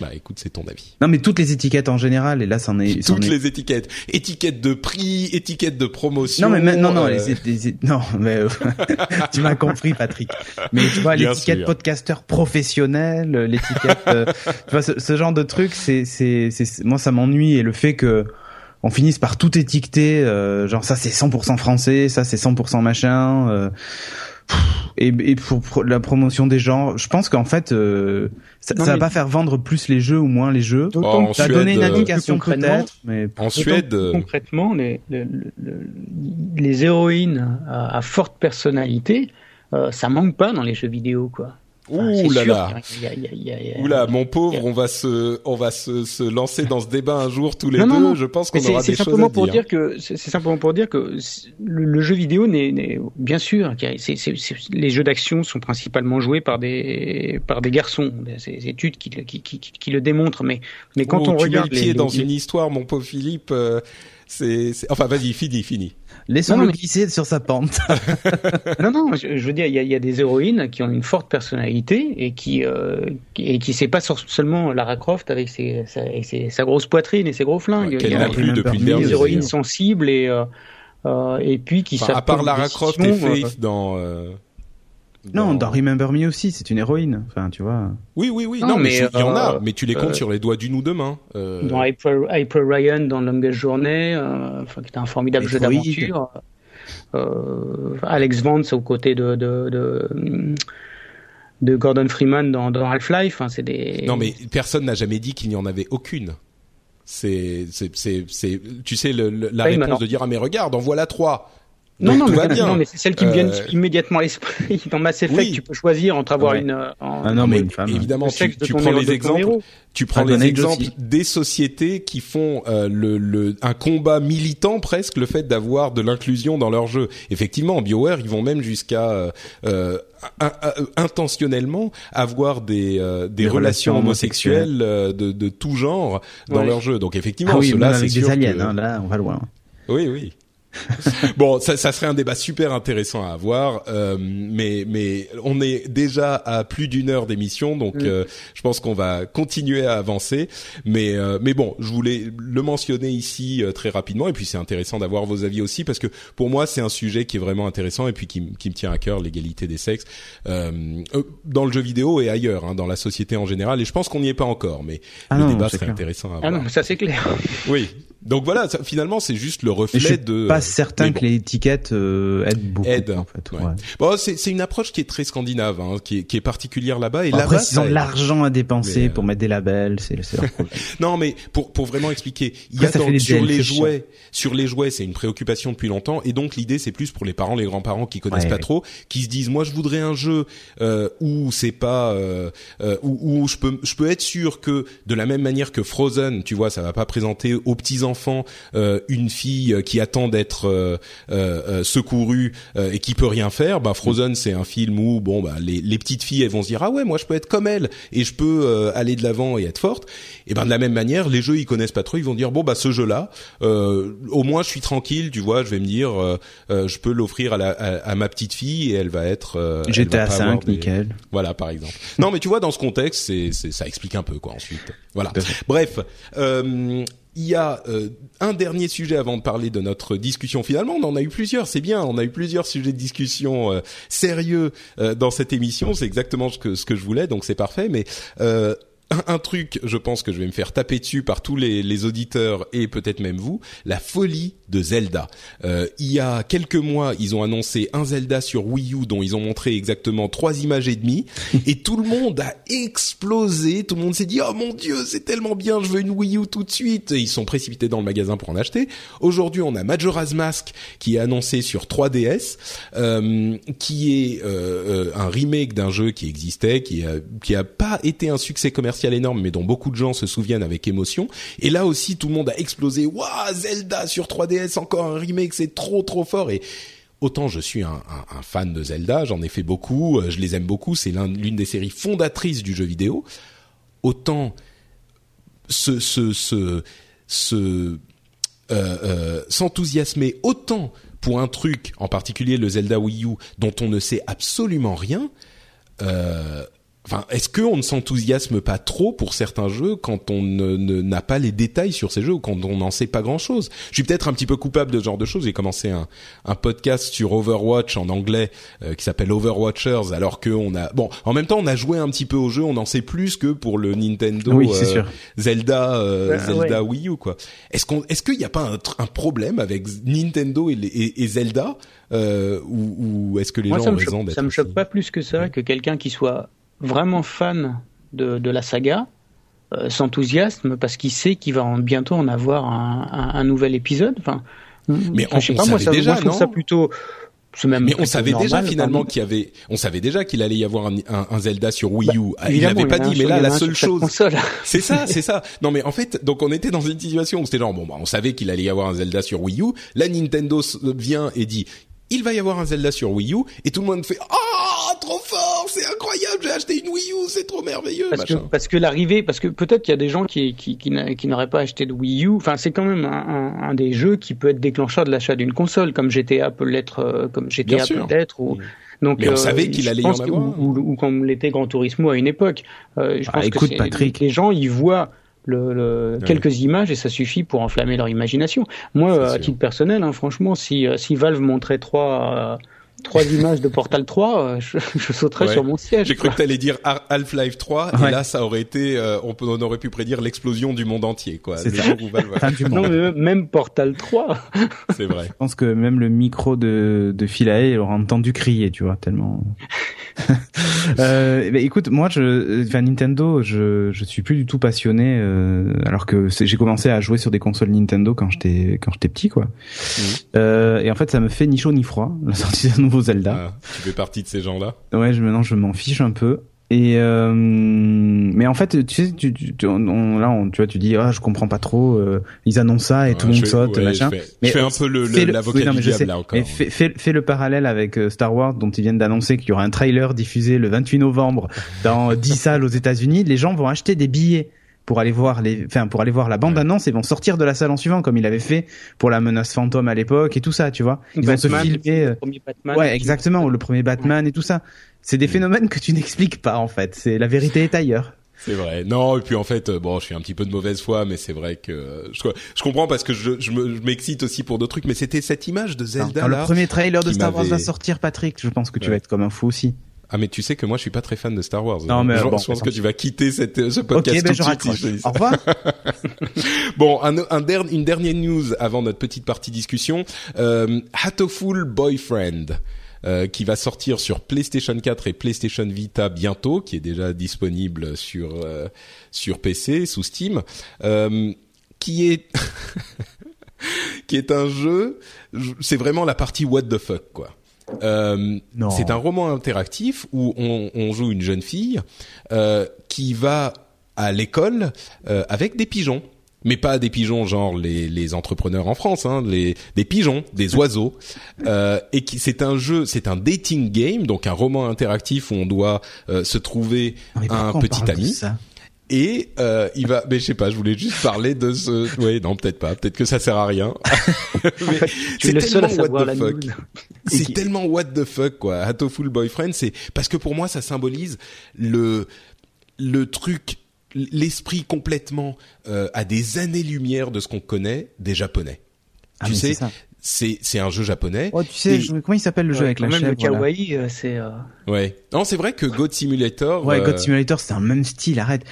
Bah écoute, c'est ton avis. Non mais toutes les étiquettes en général, et là c'en est. Toutes les étiquettes, étiquettes de prix, étiquettes de promotion. Non mais non non euh... les, non mais euh, tu m'as compris Patrick. Mais tu vois l'étiquette podcasteur professionnel, l'étiquette, euh, tu vois ce, ce, genre de truc, c'est c'est c'est moi ça m'ennuie et le fait que on finisse par tout étiqueter, euh, genre ça c'est 100% français, ça c'est 100% machin et, pour, la promotion des genres, je pense qu'en fait, euh, ça, va pas faire vendre plus les jeux ou moins les jeux. Oh, ça a donné une indication peut-être, mais en Suède, euh, concrètement, les, les, héroïnes à, forte personnalité, euh, ça manque pas dans les jeux vidéo, quoi. Ouh là là. Ouh là, mon pauvre, on va se, on va se, se lancer dans ce débat un jour tous les deux. Je pense qu'on aura des choses à pour dire. que c'est simplement pour dire que le, jeu vidéo n'est, bien sûr, les jeux d'action sont principalement joués par des, par des garçons. Ces études qui, qui, qui, qui, le démontrent. Mais, mais quand on tu regarde mets le pied dans une histoire, mon pauvre Philippe. Euh, c'est, enfin, vas-y, fini, fini. Laissons-le glisser sur sa pente. non, non, je, veux dire, il y a, y a, des héroïnes qui ont une forte personnalité et qui, euh, et qui c'est pas seulement Lara Croft avec, ses, sa, avec sa grosse poitrine et ses gros flingues. il y a plus depuis des héroïnes sensibles et euh, euh, et puis qui enfin, À part Lara Croft et Faith dans euh, non, dans Remember Me aussi, c'est une héroïne. Enfin, tu vois. Oui, oui, oui. Non, mais il y en a, euh, mais tu les comptes euh, sur les doigts d'une ou deux mains. Euh... Dans April, Ryan, dans Longest Journée, euh, enfin, qui est un formidable jeu d'aventure. Euh, Alex Vance aux côtés de, de, de, de Gordon Freeman dans, dans Half-Life. Hein, c'est des. Non, mais personne n'a jamais dit qu'il n'y en avait aucune. C'est, c'est, c'est, tu sais, le, la réponse de dire ah mais regarde, en voilà trois. Non, non, mais, non, mais c'est celle qui me vient euh, immédiatement à l'esprit. Dans Mass Effect, tu peux choisir entre avoir une, euh, un homme et une femme. Évidemment, tu, tu prends les exemples, tu prends les exemples des sociétés qui font euh, le, le, un combat militant presque, le fait d'avoir de l'inclusion dans leur jeu. Effectivement, BioWare, ils vont même jusqu'à euh, intentionnellement avoir des, des, relations, homosexuelles, de, de tout genre dans leur jeu. Donc effectivement, ah oui, cela c'est des aliens. Hein, là, on va loin. Oui, oui. bon, ça, ça, serait un débat super intéressant à avoir, euh, mais mais on est déjà à plus d'une heure d'émission, donc euh, je pense qu'on va continuer à avancer. Mais euh, mais bon, je voulais le mentionner ici euh, très rapidement, et puis c'est intéressant d'avoir vos avis aussi parce que pour moi c'est un sujet qui est vraiment intéressant et puis qui, qui me tient à cœur, l'égalité des sexes dans le jeu vidéo et ailleurs, hein, dans la société en général. Et je pense qu'on n'y est pas encore, mais ah le débat serait intéressant à avoir. Ah non, ça c'est clair. Oui, donc voilà, finalement, c'est juste le reflet je suis de. Pas certain que les étiquettes euh, aident beaucoup. Aide, en fait. Ouais. Bon, c'est une approche qui est très scandinave, hein, qui est qui est particulière là-bas. Et là-bas, ils ont de l'argent à dépenser pour mettre des labels, c'est non, mais pour pour vraiment expliquer, il y a dans, sur les jouets, sur les jouets, c'est une préoccupation depuis longtemps, et donc l'idée c'est plus pour les parents, les grands-parents qui connaissent pas trop, qui se disent, moi je voudrais un jeu euh, où c'est pas euh, euh, où, où je peux je peux être sûr que de la même manière que Frozen, tu vois, ça va pas présenter aux petits enfants euh, une fille qui attend d'être euh, euh, secourue et qui peut rien faire, bah Frozen c'est un film où bon bah les, petites filles vont se dire ah ouais moi je peux être comme elle et je peux aller de l'avant et être forte. Et ben de la même manière les jeux ils connaissent pas trop, ils vont dire bon bah ce jeu là au moins je suis tranquille, tu vois, je vais me dire je peux l'offrir à, la, à, ma petite fille et elle va être GTA 5 nickel. Voilà par exemple. non mais tu vois dans ce contexte c'est ça explique un peu quoi ensuite. Voilà. Bref, euh, il y a euh, un dernier sujet avant de parler de notre discussion. Finalement, on en a eu plusieurs, c'est bien. On a eu plusieurs sujets de discussion euh, sérieux euh, dans cette émission. C'est exactement ce que ce que je voulais, donc c'est parfait. Mais un, truc, je pense que je vais me faire taper dessus par tous les, les auditeurs et peut-être même vous, la folie de Zelda. Euh, il y a quelques mois, ils ont annoncé un Zelda sur Wii U dont ils ont montré exactement trois images et demie, et tout le monde a explosé. Tout le monde s'est dit oh mon dieu, c'est tellement bien, je veux une Wii U tout de suite. Et ils sont précipités dans le magasin pour en acheter. Aujourd'hui, on a Majora's Mask qui est annoncé sur 3DS, euh, qui est euh, euh, un remake d'un jeu qui existait, qui a, qui a pas été un succès commercial énorme, mais dont beaucoup de gens se souviennent avec émotion. Et là aussi, tout le monde a explosé. Waouh, Zelda sur 3DS, encore un remake, c'est trop trop fort. Et autant je suis un, fan de Zelda, j'en ai fait beaucoup, euh, je les aime beaucoup, c'est l'une des séries fondatrices du jeu vidéo. Autant ce, ce, ce, ce euh, s'enthousiasmer autant pour un truc, en particulier le Zelda Wii U, dont on ne sait absolument rien, euh, Enfin, est-ce qu'on ne s'enthousiasme pas trop pour certains jeux quand on n'a ne, n'a pas les détails sur ces jeux ou quand on n'en sait pas grand-chose? Je suis peut-être un petit peu coupable de ce genre de choses. J'ai commencé un, un podcast sur Overwatch en anglais euh, qui s'appelle Overwatchers, alors que on a bon, en même temps, on a joué un petit peu au jeu, on en sait plus que pour le Nintendo oui, euh, sûr. Zelda euh, bah, Zelda Wii U quoi. Est-ce qu'on est-ce qu'il n'y a pas un, un, problème avec Nintendo et, et, et Zelda euh, ou, ou est-ce que les Moi, gens ont raison d'être Ça me choque pas plus que ça que quelqu'un qui soit vraiment fan de, de la saga euh, s'enthousiasme parce qu'il sait qu'il va en, bientôt en avoir un, un, un nouvel épisode. Enfin, mais on, je sais pas, moi, ça, déjà, moi, je trouve non ça plutôt. Même mais on savait normal, déjà finalement qu'il y avait, on savait déjà qu'il allait y avoir un, un, un Zelda sur Wii U. Bah, il n'avait pas dit, mais là la seule chose, c'est ça, c'est ça. Non mais en fait, donc on était dans une situation où c'était genre bon, bah, on savait qu'il allait y avoir un Zelda sur Wii U. La Nintendo vient et dit, il va y avoir un Zelda sur Wii U et tout le monde fait ah trop fort c'est incroyable j'ai acheté une Wii U c'est trop merveilleux parce machin. que parce que l'arrivée parce que peut-être qu'il y a des gens qui qui, qui, n'auraient pas acheté de Wii U enfin c'est quand même un, un, un, des jeux qui peut être déclencheur de l'achat d'une console comme GTA peut l'être euh, comme GTA peut l'être ou donc, mais on euh, savait qu'il allait y en avoir. Ou, ou, ou, comme l'était Gran Turismo à une époque. Euh, je ah, pense écoute, que Patrick. les gens ils voient le, le ouais. quelques images et ça suffit pour enflammer leur imagination. Moi, à sûr. titre personnel, hein, franchement, si, si Valve montrait trois trois images de Portal 3, je, je sauterais ouais. sur mon siège. J'ai cru que t'allais dire Half-Life 3 ouais. et là ça aurait été, euh, on, peut, on, aurait pu prédire l'explosion du monde entier, quoi. C'est ça. non, mais même Portal 3. C'est vrai. Je pense que même le micro de, de Philae aura entendu crier, tu vois, tellement. euh, bah, écoute, moi, je, enfin, Nintendo, je, je suis plus du tout passionné, euh, alors que j'ai commencé à jouer sur des consoles Nintendo quand j'étais, quand j'étais petit, quoi. Mmh. Euh, et en fait, ça me fait ni chaud ni froid, la sortie d'un nouveau Zelda. Ah, tu fais partie de ces gens-là Ouais, je, maintenant, je m'en fiche un peu. Et euh, mais en fait, tu sais, tu, tu, on, là, on, tu vois, tu dis, ah, je comprends pas trop. Euh, ils annoncent ça et ouais, tout le monde saute, ouais, machin. Je fais, mais je fais un peu le, le l'avocat oui, du diable là encore. Mais fais, fais, fais, le parallèle avec euh, Star Wars, dont ils viennent d'annoncer qu'il y aura un trailer diffusé le 28 novembre dans 10 salles aux États-Unis. Les gens vont acheter des billets pour aller voir les, enfin pour aller voir la bande annonce et vont sortir de la salle en suivant comme il avait fait pour la menace fantôme à l'époque et tout ça, tu vois. Ils Batman, vont se filmer. Le premier Batman, ouais, exactement, le premier Batman et tout ça. C'est des phénomènes que tu n'expliques pas en fait. C'est la vérité est ailleurs. C'est vrai. Non, et puis en fait, bon, je suis un petit peu de mauvaise foi, mais c'est vrai que je, je comprends parce que je, je m'excite aussi pour d'autres trucs, mais c'était cette image de Zelda. Quand le premier trailer de Star Wars va sortir, Patrick, je pense que tu ouais. vas être comme un fou aussi. Ah mais tu sais que moi je suis pas très fan de Star Wars. Non mais je bon, pense que tu vas quitter cette, ce podcast okay, ben tout de suite. Si Au revoir. bon, un, un der, une dernière news avant notre petite partie discussion. Euh, Hatoful Boyfriend. Euh, qui va sortir sur PlayStation 4 et PlayStation Vita bientôt, qui est déjà disponible sur euh, sur PC sous Steam, euh, qui est qui est un jeu, c'est vraiment la partie what the fuck quoi. Euh, c'est un roman interactif où on, on, joue une jeune fille euh, qui va à l'école euh, avec des pigeons. Mais pas des pigeons genre les, les entrepreneurs en France, hein, les, des pigeons, des oiseaux, et qui c'est un jeu, c'est un dating game, donc un roman interactif où on doit se trouver un petit ami. Et euh, il va, mais je sais pas, je voulais juste parler de ce. Oui, non, peut-être pas. Peut-être que ça sert à rien. c'est à savoir la fuck. C'est qui... tellement what the fuck quoi. Hatoful Boyfriend, c'est parce que pour moi ça symbolise le le truc, l'esprit complètement euh, à des années-lumière de ce qu'on connaît des japonais. Ah, tu sais, c'est c'est un jeu japonais. Oh, tu sais, et... comment il s'appelle le jeu ouais, avec la même chèvre le kawaii, voilà. c'est. Euh... Ouais. Non, c'est vrai que God Simulator. Ouais, euh... God Simulator, c'est un même style. Arrête.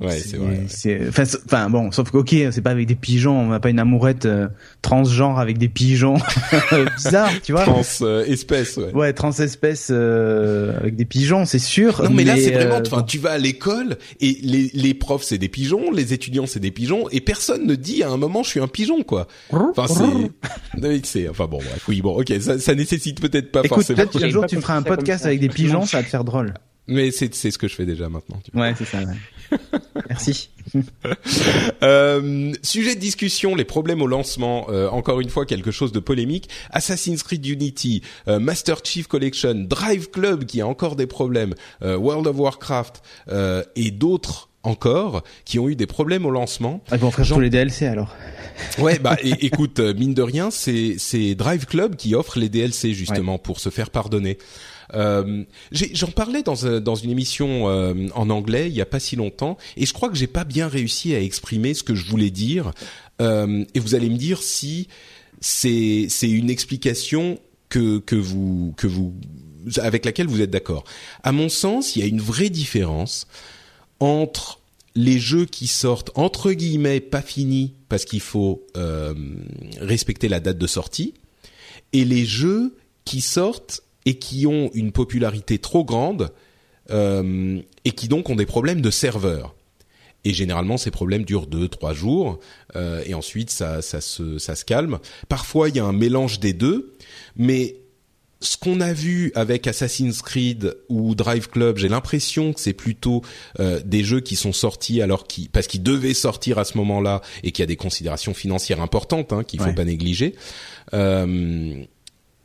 Ouais, c'est vrai. Enfin, bon, sauf que ok, c'est pas avec des pigeons, on n'a pas une amourette euh, transgenre avec des pigeons bizarre, tu vois. Trans euh, espèce, ouais. Ouais, trans espèce euh, avec des pigeons, c'est sûr. Non, mais, là, c'est vraiment, enfin, tu vas à l'école et les les profs c'est des pigeons, les étudiants c'est des pigeons et personne ne dit à un moment je suis un pigeon quoi. Enfin, c'est, c'est, enfin bon, bref, oui, bon, ok, ça, ça nécessite peut-être pas Écoute, forcément. Peut-être qu'un jour tu feras un podcast avec des pigeons, ça va te faire drôle. Mais c'est c'est ce que je fais déjà maintenant. Tu ouais, c'est ça. Ouais. Merci. euh, sujet de discussion, les problèmes au lancement. Euh, encore une fois, quelque chose de polémique. Assassin's Creed Unity, euh, Master Chief Collection, Drive Club qui a encore des problèmes, euh, World of Warcraft et d'autres encore qui ont eu des problèmes au lancement. Ah bon, frère, tous les DLC alors. Ouais, bah écoute, mine de rien, c'est c'est Drive Club qui offre les DLC justement pour se faire pardonner. Euh, J'en parlais dans, euh, une émission euh, en anglais il y a pas si longtemps, et je crois que j'ai pas bien réussi à exprimer ce que je voulais dire. Et vous allez me dire si c'est une explication que vous avec laquelle vous êtes d'accord. À mon sens, il y a une vraie différence entre les jeux qui sortent entre guillemets pas finis parce qu'il faut respecter la date de sortie et les jeux qui sortent et qui ont une popularité trop grande euh, et qui donc ont des problèmes de serveur. Et généralement, ces problèmes durent deux, trois jours, euh, et ensuite ça, ça se, ça se calme. Parfois, il y a un mélange des deux, mais ce qu'on a vu avec Assassin's Creed ou Drive Club, j'ai l'impression que c'est plutôt euh, des jeux qui sont sortis alors qui parce qu'ils devaient sortir à ce moment-là et qu'il y a des considérations financières importantes hein, qu'il faut pas négliger. Euh,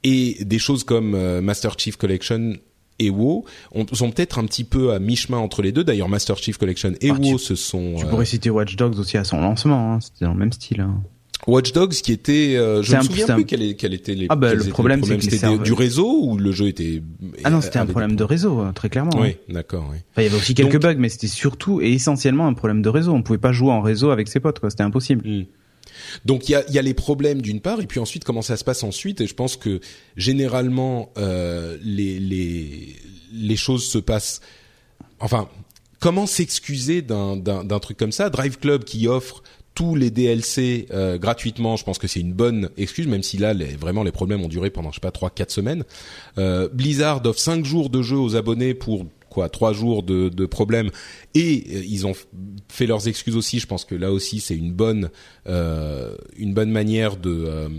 et des choses comme euh, Master Chief Collection et WoW sont peut-être un petit peu à mi-chemin entre les deux. D'ailleurs, Master Chief Collection et WoW, ce sont. Tu pourrais citer Watch Dogs aussi à son lancement. Hein. C'était dans le même style. Hein. Watch Dogs qui était, euh, je me souviens plus quel, quel était les. Ah bah le problème, c'est que c'était du réseau ou le jeu était. Ah non, c'était un problème de réseau, euh, très clairement. Oui, d'accord. Oui. Enfin, il y avait aussi quelques bugs, mais c'était surtout et essentiellement un problème de réseau. On pouvait pas jouer en réseau avec ses potes, quoi. C'était impossible. Hmm. Donc il y a, les problèmes d'une part, et puis ensuite comment ça se passe ensuite. Et je pense que généralement euh, les, les les choses se passent. Enfin, comment s'excuser d'un truc comme ça? Drive Club qui offre tous les DLC euh, gratuitement, je pense que c'est une bonne excuse, même si là, vraiment, les problèmes ont duré pendant, je sais pas, trois, quatre semaines. Euh, Blizzard offre cinq jours de jeu aux abonnés pour quoi trois jours de, de problèmes. Et euh, ils ont fait leurs excuses aussi. Je pense que là aussi c'est une bonne euh, une bonne manière de euh,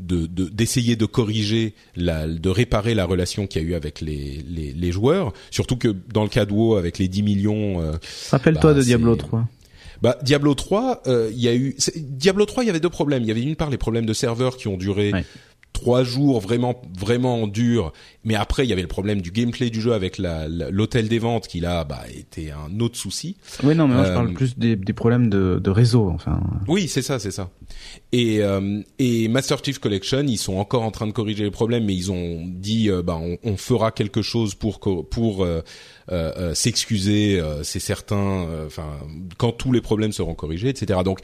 de d'essayer de, corriger la de réparer la relation qu'il y a eu avec les, les, les joueurs. Surtout que dans le cas de WoW avec les 10 millions euh, rappelle-toi bah, de Diablo 3 bah Diablo 3, euh, il y a eu Diablo 3, il y avait deux problèmes. Il y avait d'une part les problèmes de serveurs qui ont duré trois jours vraiment vraiment durs. Mais après, il y avait le problème du gameplay du jeu avec l'hôtel des ventes qui là bah était un autre souci. Oui, non, mais moi je parle euh, plus des, des problèmes de, de, réseau, enfin. Oui, c'est ça, c'est ça. Et euh, et Master Chief Collection, ils sont encore en train de corriger les problèmes, mais ils ont dit euh, bah on, on, fera quelque chose pour pour euh, euh, s'excuser, c'est certain. Enfin, quand tous les problèmes seront corrigés, etc. Donc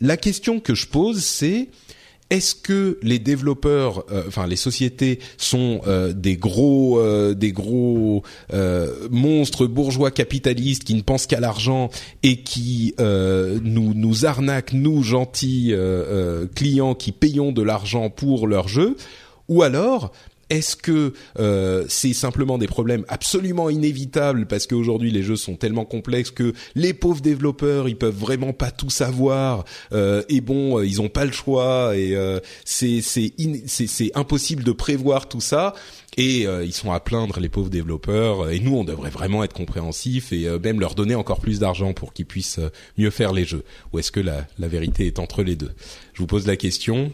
la question que je pose, c'est est-ce que les développeurs, euh, enfin les sociétés, sont euh, des gros, euh, des gros monstres bourgeois capitalistes qui ne pensent qu'à l'argent et qui nous nous arnaquent nous gentils clients qui payons de l'argent pour leur jeu, ou alors est-ce que euh, c'est simplement des problèmes absolument inévitables parce qu'aujourd'hui les jeux sont tellement complexes que les pauvres développeurs ils peuvent vraiment pas tout savoir euh, et bon euh, ils ont pas le choix et euh, c'est impossible de prévoir tout ça. Et ils sont à plaindre les pauvres développeurs et nous on devrait vraiment être compréhensifs et même leur donner encore plus d'argent pour qu'ils puissent mieux faire les jeux. Ou est-ce que la, la vérité est entre les deux? Je vous pose la question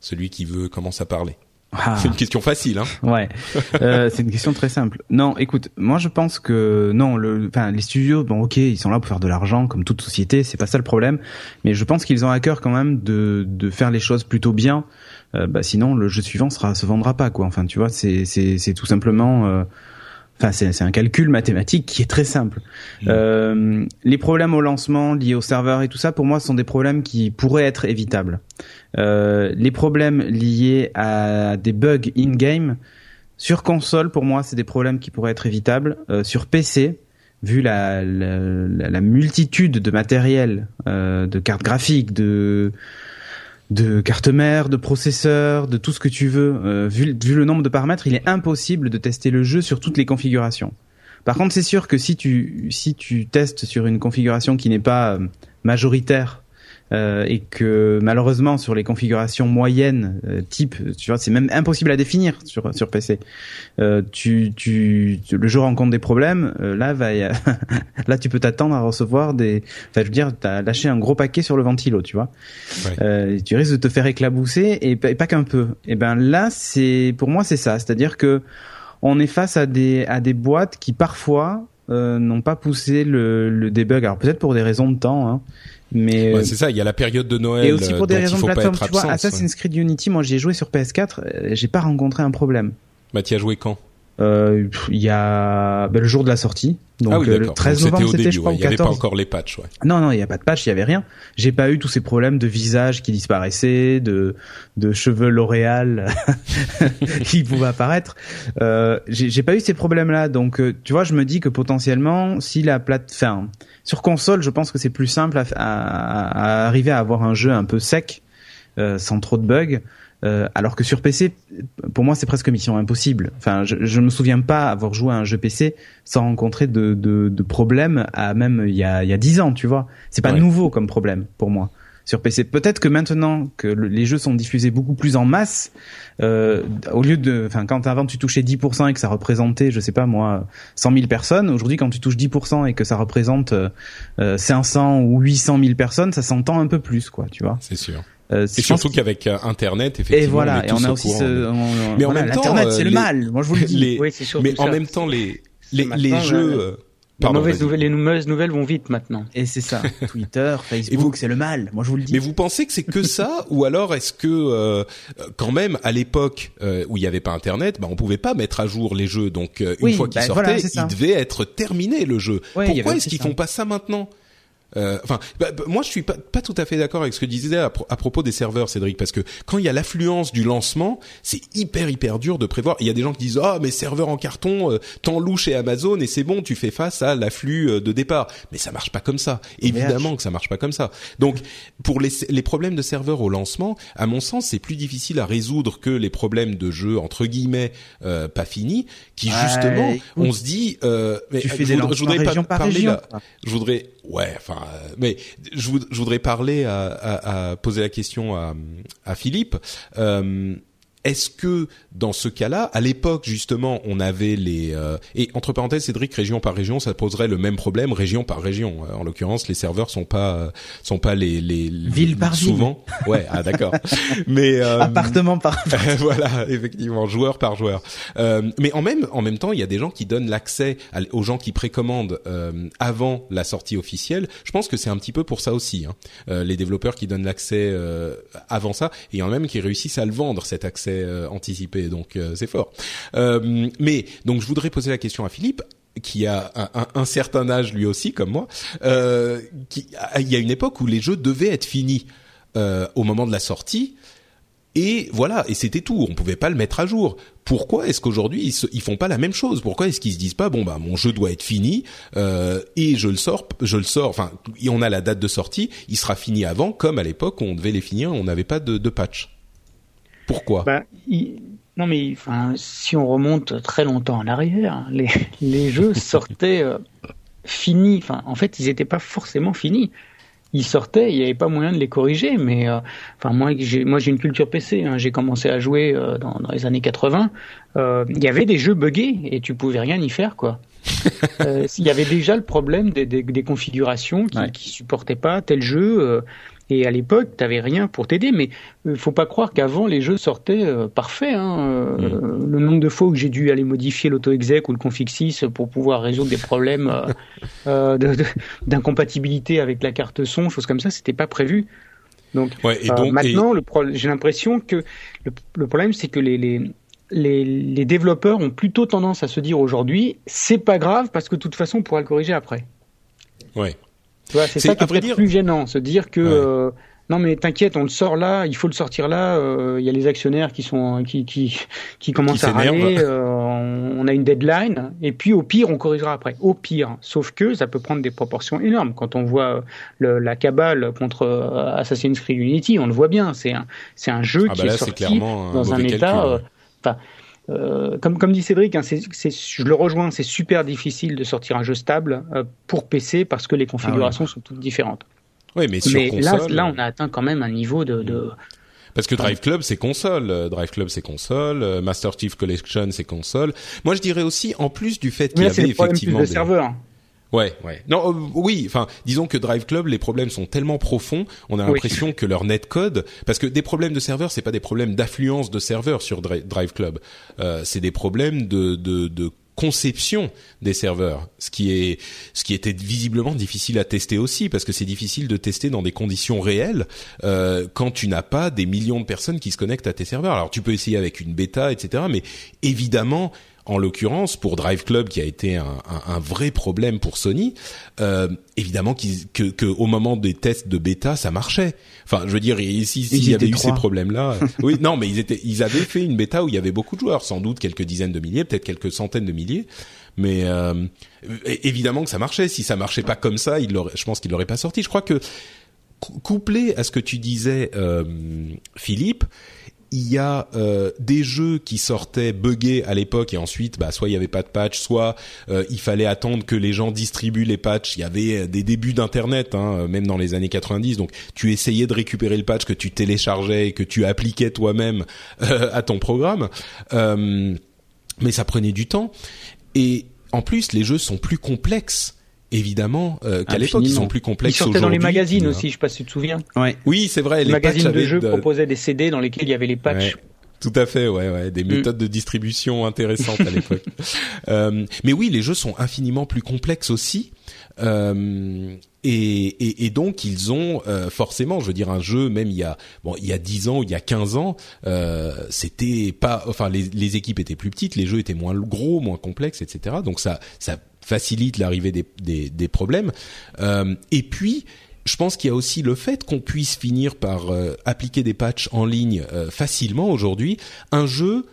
celui qui veut commence à parler ah. C'est une question facile, hein Ouais, euh, c'est une question très simple. Non, écoute, moi je pense que non, le, enfin les studios, bon ok, ils sont là pour faire de l'argent comme toute société, c'est pas ça le problème. Mais je pense qu'ils ont à cœur quand même de de faire les choses plutôt bien. Euh, bah sinon le jeu suivant sera se vendra pas quoi. Enfin tu vois, c'est c'est c'est tout simplement. Euh, Enfin, c'est un calcul mathématique qui est très simple. Mmh. Euh, les problèmes au lancement liés au serveur et tout ça, pour moi, sont des problèmes qui pourraient être évitables. Euh, les problèmes liés à des bugs in-game, sur console, pour moi, c'est des problèmes qui pourraient être évitables. Euh, sur PC, vu la, la, multitude de matériel, euh, de cartes graphiques, de de cartes mères, de processeurs, de tout ce que tu veux, euh, vu, vu le nombre de paramètres, il est impossible de tester le jeu sur toutes les configurations. Par contre, c'est sûr que si tu si tu testes sur une configuration qui n'est pas euh, majoritaire euh, et que malheureusement sur les configurations moyennes euh, type, tu vois, c'est même impossible à définir sur sur PC. Euh, tu, tu, le jeu rencontre des problèmes, euh, là va là tu peux t'attendre à recevoir des, enfin je veux dire, t'as lâché un gros paquet sur le ventilo, tu vois. Ouais. tu risques de te faire éclabousser et, pas qu'un peu. Et ben là c'est pour moi c'est ça, c'est-à-dire que on est face à des à des boîtes qui parfois n'ont pas poussé le, le debug. Alors peut-être pour des raisons de temps, hein, mais ouais, c'est ça, il y a la période de Noël. Et aussi pour des raisons de plateforme, tu vois, Assassin's Creed Unity, moi j'y ai joué sur PS4, euh, j'ai pas rencontré un problème. Bah tu as joué quand? euh, il y a ben, le jour de la sortie. Donc ah oui, euh, le 13 novembre, c'était je crois Il y avait pas encore les patchs, ouais. Non non, il y a pas de patch, il y avait rien. J'ai pas eu tous ces problèmes de visage qui disparaissaient, de de cheveux L'Oréal qui pouvaient apparaître. Euh, j'ai pas eu ces problèmes-là, donc euh, tu vois, je me dis que potentiellement, si la plateforme sur console, je pense que c'est plus simple à, à, à, arriver à avoir un jeu un peu sec, euh, sans trop de bugs. Euh, alors que sur PC, pour moi, c'est presque mission impossible. Enfin, je, je me souviens pas avoir joué à un jeu PC sans rencontrer de, de, de problèmes à même il y a il y a dix ans, tu vois. C'est pas nouveau comme problème pour moi sur PC. Peut-être que maintenant que les jeux sont diffusés beaucoup plus en masse, euh, au lieu de, enfin, quand avant tu touchais 10% et que ça représentait, je sais pas moi, 100 000 personnes, aujourd'hui quand tu touches 10% et que ça représente euh, 500 ou 800 000 personnes, ça s'entend un peu plus, quoi, tu vois. C'est sûr. Euh, et surtout qu'avec euh, Internet, effectivement, et voilà, et on a aussi ce, mais en même temps, Internet, c'est le mal. Moi, je vous le dis. Les, oui, mais en même temps, les les, les jeux. Euh, les mauvaises nouvelles, les mauvaises nouvelles vont vite maintenant. Et c'est ça. Twitter, Facebook, c'est le mal. Moi, je vous le dis. Mais vous pensez que c'est que ça, ou alors est-ce que euh, quand même à l'époque euh, où il n'y avait pas Internet, bah on pouvait pas mettre à jour les jeux. Donc une fois qu'ils bah, sortaient, il devait être terminé le jeu. Pourquoi est-ce qu'ils font pas ça maintenant? euh, enfin, bah, bah, moi je suis pas, pas tout à fait d'accord avec ce que disait à, à, propos des serveurs, Cédric, parce que quand il y a l'affluence du lancement, c'est hyper hyper dur de prévoir. Il y a des gens qui disent ah oh, mais serveur en carton, euh, t'en loues chez Amazon et c'est bon, tu fais face à l'afflux euh, de départ. Mais ça marche pas comme ça. Évidemment que ça marche pas comme ça. Donc pour les, les problèmes de serveurs au lancement, à mon sens, c'est plus difficile à résoudre que les problèmes de jeux entre guillemets euh, pas finis, qui justement, on se dit, mais tu fais je, des je voudrais pas parler là, je voudrais Ouais, enfin, euh, mais je, voudrais parler à, poser la question à, à Philippe. Euh, est-ce que dans ce cas-là, à l'époque justement, on avait les euh, et entre parenthèses, Cédric, région par région, ça poserait le même problème, région par région. En l'occurrence, les serveurs sont pas sont pas les les ville par souvent. Ouais, ah d'accord. mais euh, appartement par voilà, effectivement, joueur par joueur. Euh, mais en même en même temps, il y a des gens qui donnent l'accès aux gens qui précommandent euh, avant la sortie officielle. Je pense que c'est un petit peu pour ça aussi. Hein. Euh, les développeurs qui donnent l'accès avant ça et en même qui réussissent à le vendre cet accès euh, anticipé, donc euh, c'est fort. Euh, mais donc je voudrais poser la question à Philippe qui a un, certain âge lui aussi comme moi, qui, il y a une époque où les jeux devaient être finis au moment de la sortie. Et voilà, et c'était tout. On pouvait pas le mettre à jour. Pourquoi est-ce qu'aujourd'hui ils, ils font pas la même chose? Pourquoi est-ce qu'ils se disent pas bon bah mon jeu doit être fini et je le sors, je le sors. Enfin, on a la date de sortie, il sera fini avant, comme à l'époque on devait les finir, on n'avait pas de patch? Pourquoi bah, Non mais enfin, si on remonte très longtemps en arrière, les, les jeux sortaient euh, finis. Enfin, en fait, ils n'étaient pas forcément finis. Ils sortaient, il n'y avait pas moyen de les corriger. Mais euh, enfin, moi, j'ai moi j'ai une culture PC. Hein, j'ai commencé à jouer euh, dans, dans, les années 80. Il y avait des jeux buggés et tu pouvais rien y faire, quoi. il y avait déjà le problème des, des, des configurations qui, ne supportaient pas tel jeu. Et à l'époque, t'avais rien pour t'aider. Mais il euh, faut pas croire qu'avant les jeux sortaient euh, parfaits. Hein. Euh, mm. Le nombre de fois où j'ai dû aller modifier l'auto-exec ou le config 6 pour pouvoir résoudre des problèmes d'incompatibilité avec la carte son, choses comme ça, c'était pas prévu. Donc, ouais, et donc maintenant, j'ai l'impression que le, problème, c'est que les, les les, les, développeurs ont plutôt tendance à se dire aujourd'hui, c'est pas grave parce que de toute façon on pourra le corriger après. Ouais c'est ça qui est dire... plus gênant, se dire que euh, non mais t'inquiète, on le sort là, il faut le sortir là. Il euh, y a les actionnaires qui sont qui qui qui commencent à râler. Euh, on a une deadline, et puis au pire, on corrigera après. Au pire. Sauf que ça peut prendre des proportions énormes. Quand on voit le, la cabale contre Assassin's Creed Unity, on le voit bien. C'est un, c'est un jeu ah qui bah là, est sorti dans un état. Enfin, euh, comme, comme dit Cédric, hein, je le rejoins, c'est super difficile de sortir un jeu stable euh, pour PC parce que les configurations ah sont toutes différentes. Oui, mais sur mais console, là, là, on a atteint quand même un niveau de. de... Parce que Drive Club c'est console, Drive Club c'est console, Master Chief Collection c'est console. Moi je dirais aussi en plus du fait qu'il y avait effectivement des serveurs. Ouais, ouais. Non, euh, oui. Enfin, disons que Drive Club, les problèmes sont tellement profonds, on a l'impression que leur netcode, parce que des problèmes de serveur, c'est pas des problèmes d'affluence de serveurs sur Drive Club, euh, c'est des problèmes de, de, de conception des serveurs, ce qui est ce qui était visiblement difficile à tester aussi parce que c'est difficile de tester dans des conditions réelles euh, quand tu n'as pas des millions de personnes qui se connectent à tes serveurs. Alors tu peux essayer avec une bêta, etc. Mais évidemment, en l'occurrence pour Drive Club qui a été un, un, un vrai problème pour Sony, euh, évidemment que, que au moment des tests de bêta ça marchait. Enfin, je veux dire, ici s'il y avait eu ces problèmes-là, oui, non, mais ils étaient, ils avaient fait une bêta où il y avait beaucoup de joueurs, sans doute quelques dizaines de milliers, peut-être quelques centaines de milliers, mais euh, évidemment que ça marchait. Si ça marchait pas comme ça, il je pense qu'il l'aurait pas sorti. Je crois que couplé à ce que tu disais, euh, Philippe, il y a euh, des jeux qui sortaient buggés à l'époque et ensuite bah soit il y avait pas de patch soit euh, il fallait attendre que les gens distribuent les patchs. Il y avait euh, des débuts d'internet hein, même dans les années 90 donc tu essayais de récupérer le patch que tu téléchargeais et que tu appliquais toi-même à ton programme. Mais ça prenait du temps. Et en plus les jeux sont plus complexes évidemment euh, qu'à l'époque ils sont plus complexes Ils sortaient dans les magazines aussi, je sais pas si tu te souviens. Ouais. Oui, c'est vrai. Les, magazines de jeux proposaient des CD dans lesquels il y avait les patchs. Tout à fait, ouais, ouais, des mm. méthodes de distribution intéressantes à l'époque. euh, mais oui, les jeux sont infiniment plus complexes aussi. Euh, et, et, et, donc ils ont euh, forcément, je veux dire, un jeu même il y a bon il y a 10 ans ou il y a 15 ans, euh, c'était pas, enfin les, les équipes étaient plus petites, les jeux étaient moins gros, moins complexes, etc. Donc ça ça facilite l'arrivée des, des, des, problèmes. Euh, et puis, je pense qu'il y a aussi le fait qu'on puisse finir par euh, appliquer des patchs en ligne euh, facilement aujourd'hui. Un jeu,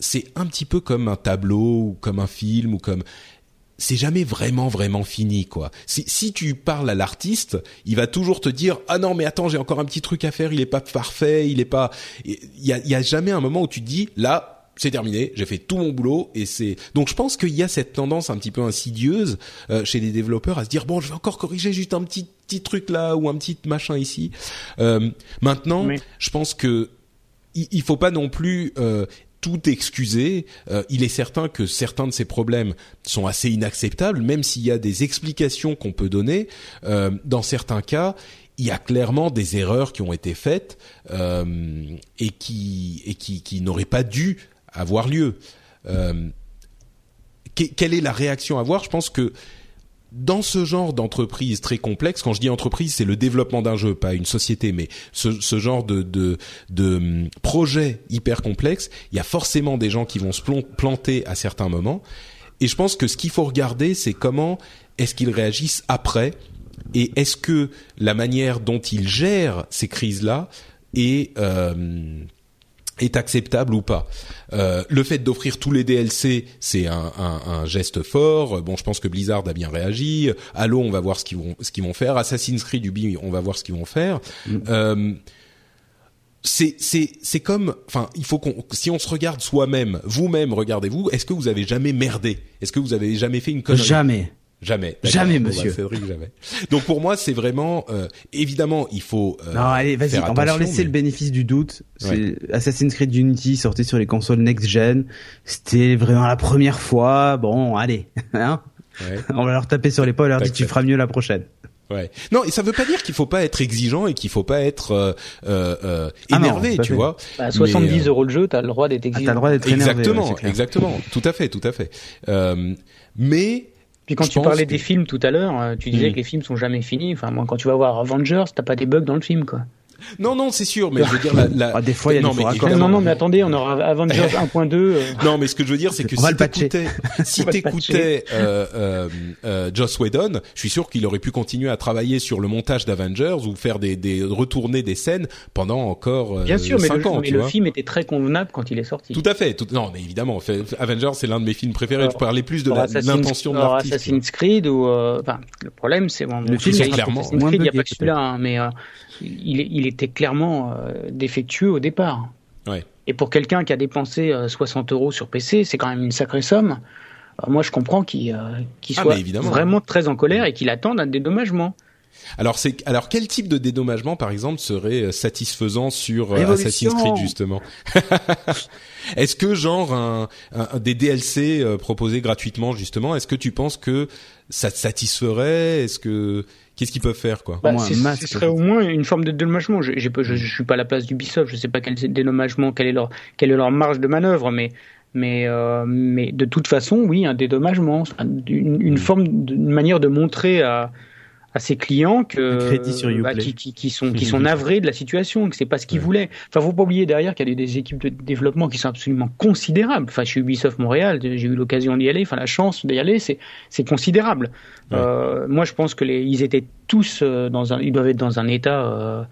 c'est un petit peu comme un tableau ou comme un film ou comme c'est jamais vraiment vraiment fini quoi. Si, si tu parles à l'artiste, il va toujours te dire ah non mais attends j'ai encore un petit truc à faire, il est pas parfait, il est pas. Il y a, y a jamais un moment où tu te dis là c'est terminé, j'ai fait tout mon boulot et c'est donc je pense qu'il y a cette tendance un petit peu insidieuse euh, chez les développeurs à se dire bon je vais encore corriger juste un petit petit truc là ou un petit machin ici. Euh, maintenant, je pense que il, il, faut pas non plus euh, tout excuser. Euh, il est certain que certains de ces problèmes sont assez inacceptables, même s'il y a des explications qu'on peut donner. Euh, dans certains cas, il y a clairement des erreurs qui ont été faites euh, et qui et qui, qui n'auraient pas dû avoir lieu. Euh, quelle est la réaction à avoir? Je pense que dans ce genre d'entreprise très complexe, quand je dis entreprise, c'est le développement d'un jeu, pas une société, mais ce, genre de, de, de hum, projet hyper complexe, il y a forcément des gens qui vont se planter à certains moments. Et je pense que ce qu'il faut regarder, c'est comment est-ce qu'ils réagissent après, et est-ce que la manière dont ils gèrent ces crises-là est euh, est acceptable ou pas. Euh, le fait d'offrir tous les DLC, c'est un, un, un, geste fort. Bon, je pense que Blizzard a bien réagi. Halo, on va voir ce qu'ils vont ce qu'ils vont faire. Assassin's Creed Ubi, on va voir ce qu'ils vont faire. Mm. Euh, c'est c'est c'est comme enfin il faut qu'on si on se regarde soi-même vous-même regardez-vous est-ce que vous avez jamais merdé? Est-ce que vous avez jamais fait une connerie? Jamais Jamais. Jamais, monsieur. Cédric, jamais. Donc pour moi, c'est vraiment euh, évidemment, il faut. Euh, non, allez, vas-y, on va leur laisser le bénéfice du doute. Ouais. Assassin's Creed Unity sorti sur les consoles next gen. C'était vraiment la première fois. Bon, allez, hein ouais. On va leur taper sur l'épaule, leur dire tu feras mieux la prochaine. Ouais. Non, et ça veut pas dire qu'il faut pas être exigeant et qu'il faut pas être euh, euh, euh énervé, ah non, tu fait. vois. Bah, 70 Mais, euh, euros le jeu, t'as le droit d'être exigeant. Ah, t'as le droit d'être exactement, énervé. exactement, tout à fait, tout à fait. Euh, mais puis quand je tu parlais que... des films tout à l'heure, tu disais mmh. que les films sont jamais finis. Enfin, moi, quand tu vas voir Avengers, t'as pas des bugs dans le film, quoi. Non, non, c'est sûr, mais je veux dire la. la... Ah, des fois, il y a non, des mais Non, non, mais attendez, on aura Avengers 1.2. Euh... Non, mais ce que je veux dire, c'est que si t'écoutais, si t'écoutais euh, euh, euh, Joss Whedon, je suis sûr qu'il aurait pu continuer à travailler sur le montage d'Avengers ou faire des, des retourner des scènes pendant encore euh, Bien sûr, mais, 5 le, ans, mais le film était très convenable quand il est sorti. Tout à fait. Tout, non, mais évidemment, fait- Avengers, c'est l'un de mes films préférés. je parlais plus de l'intention de l'artiste. Assassin's Creed ou euh, enfin le problème c'est bon, Le film clairement Assassin's Creed, il n'y a pas que celui-là hein, mais euh, il, était clairement euh, défectueux au départ. Ouais. Et pour quelqu'un qui a dépensé euh, 60 euros sur PC, c'est quand même une sacrée somme. Euh, moi, je comprends qu'il euh, Ah, soit vraiment très en colère et qu'il attende un dédommagement. Alors c'est alors quel type de dédommagement par exemple serait euh, satisfaisant sur euh, Révolution. Assassin's Creed justement Est-ce que genre un, un- des DLC euh, proposés gratuitement justement Est-ce que tu penses que ça te satisferait? Est-ce que qu'est-ce qu'ils peuvent faire quoi? Au moins un c'est- masque, ce serait au moins une forme de dédommagement. Je, je, je suis pas à la place d'Ubisoft, je sais pas quel dédommagement, quelle est leur, quelle est leur marge de manœuvre, mais, mais, euh, mais de toute façon, oui, un dédommagement, une, une forme, une manière de montrer à, à ses clients que sur bah, qui, qui, qui sont qui sont navrés de la situation, que c'est pas ce qu'ils voulaient. Enfin, faut pas oublier derrière qu'il y a des, des équipes de développement qui sont absolument considérables. Enfin, chez Ubisoft Montréal, j'ai eu l'occasion d'y aller, enfin la chance d'y aller, c'est c'est considérable. Ouais. Euh, moi, je pense que les, ils étaient tous euh, dans un, ils doivent être dans un état euh,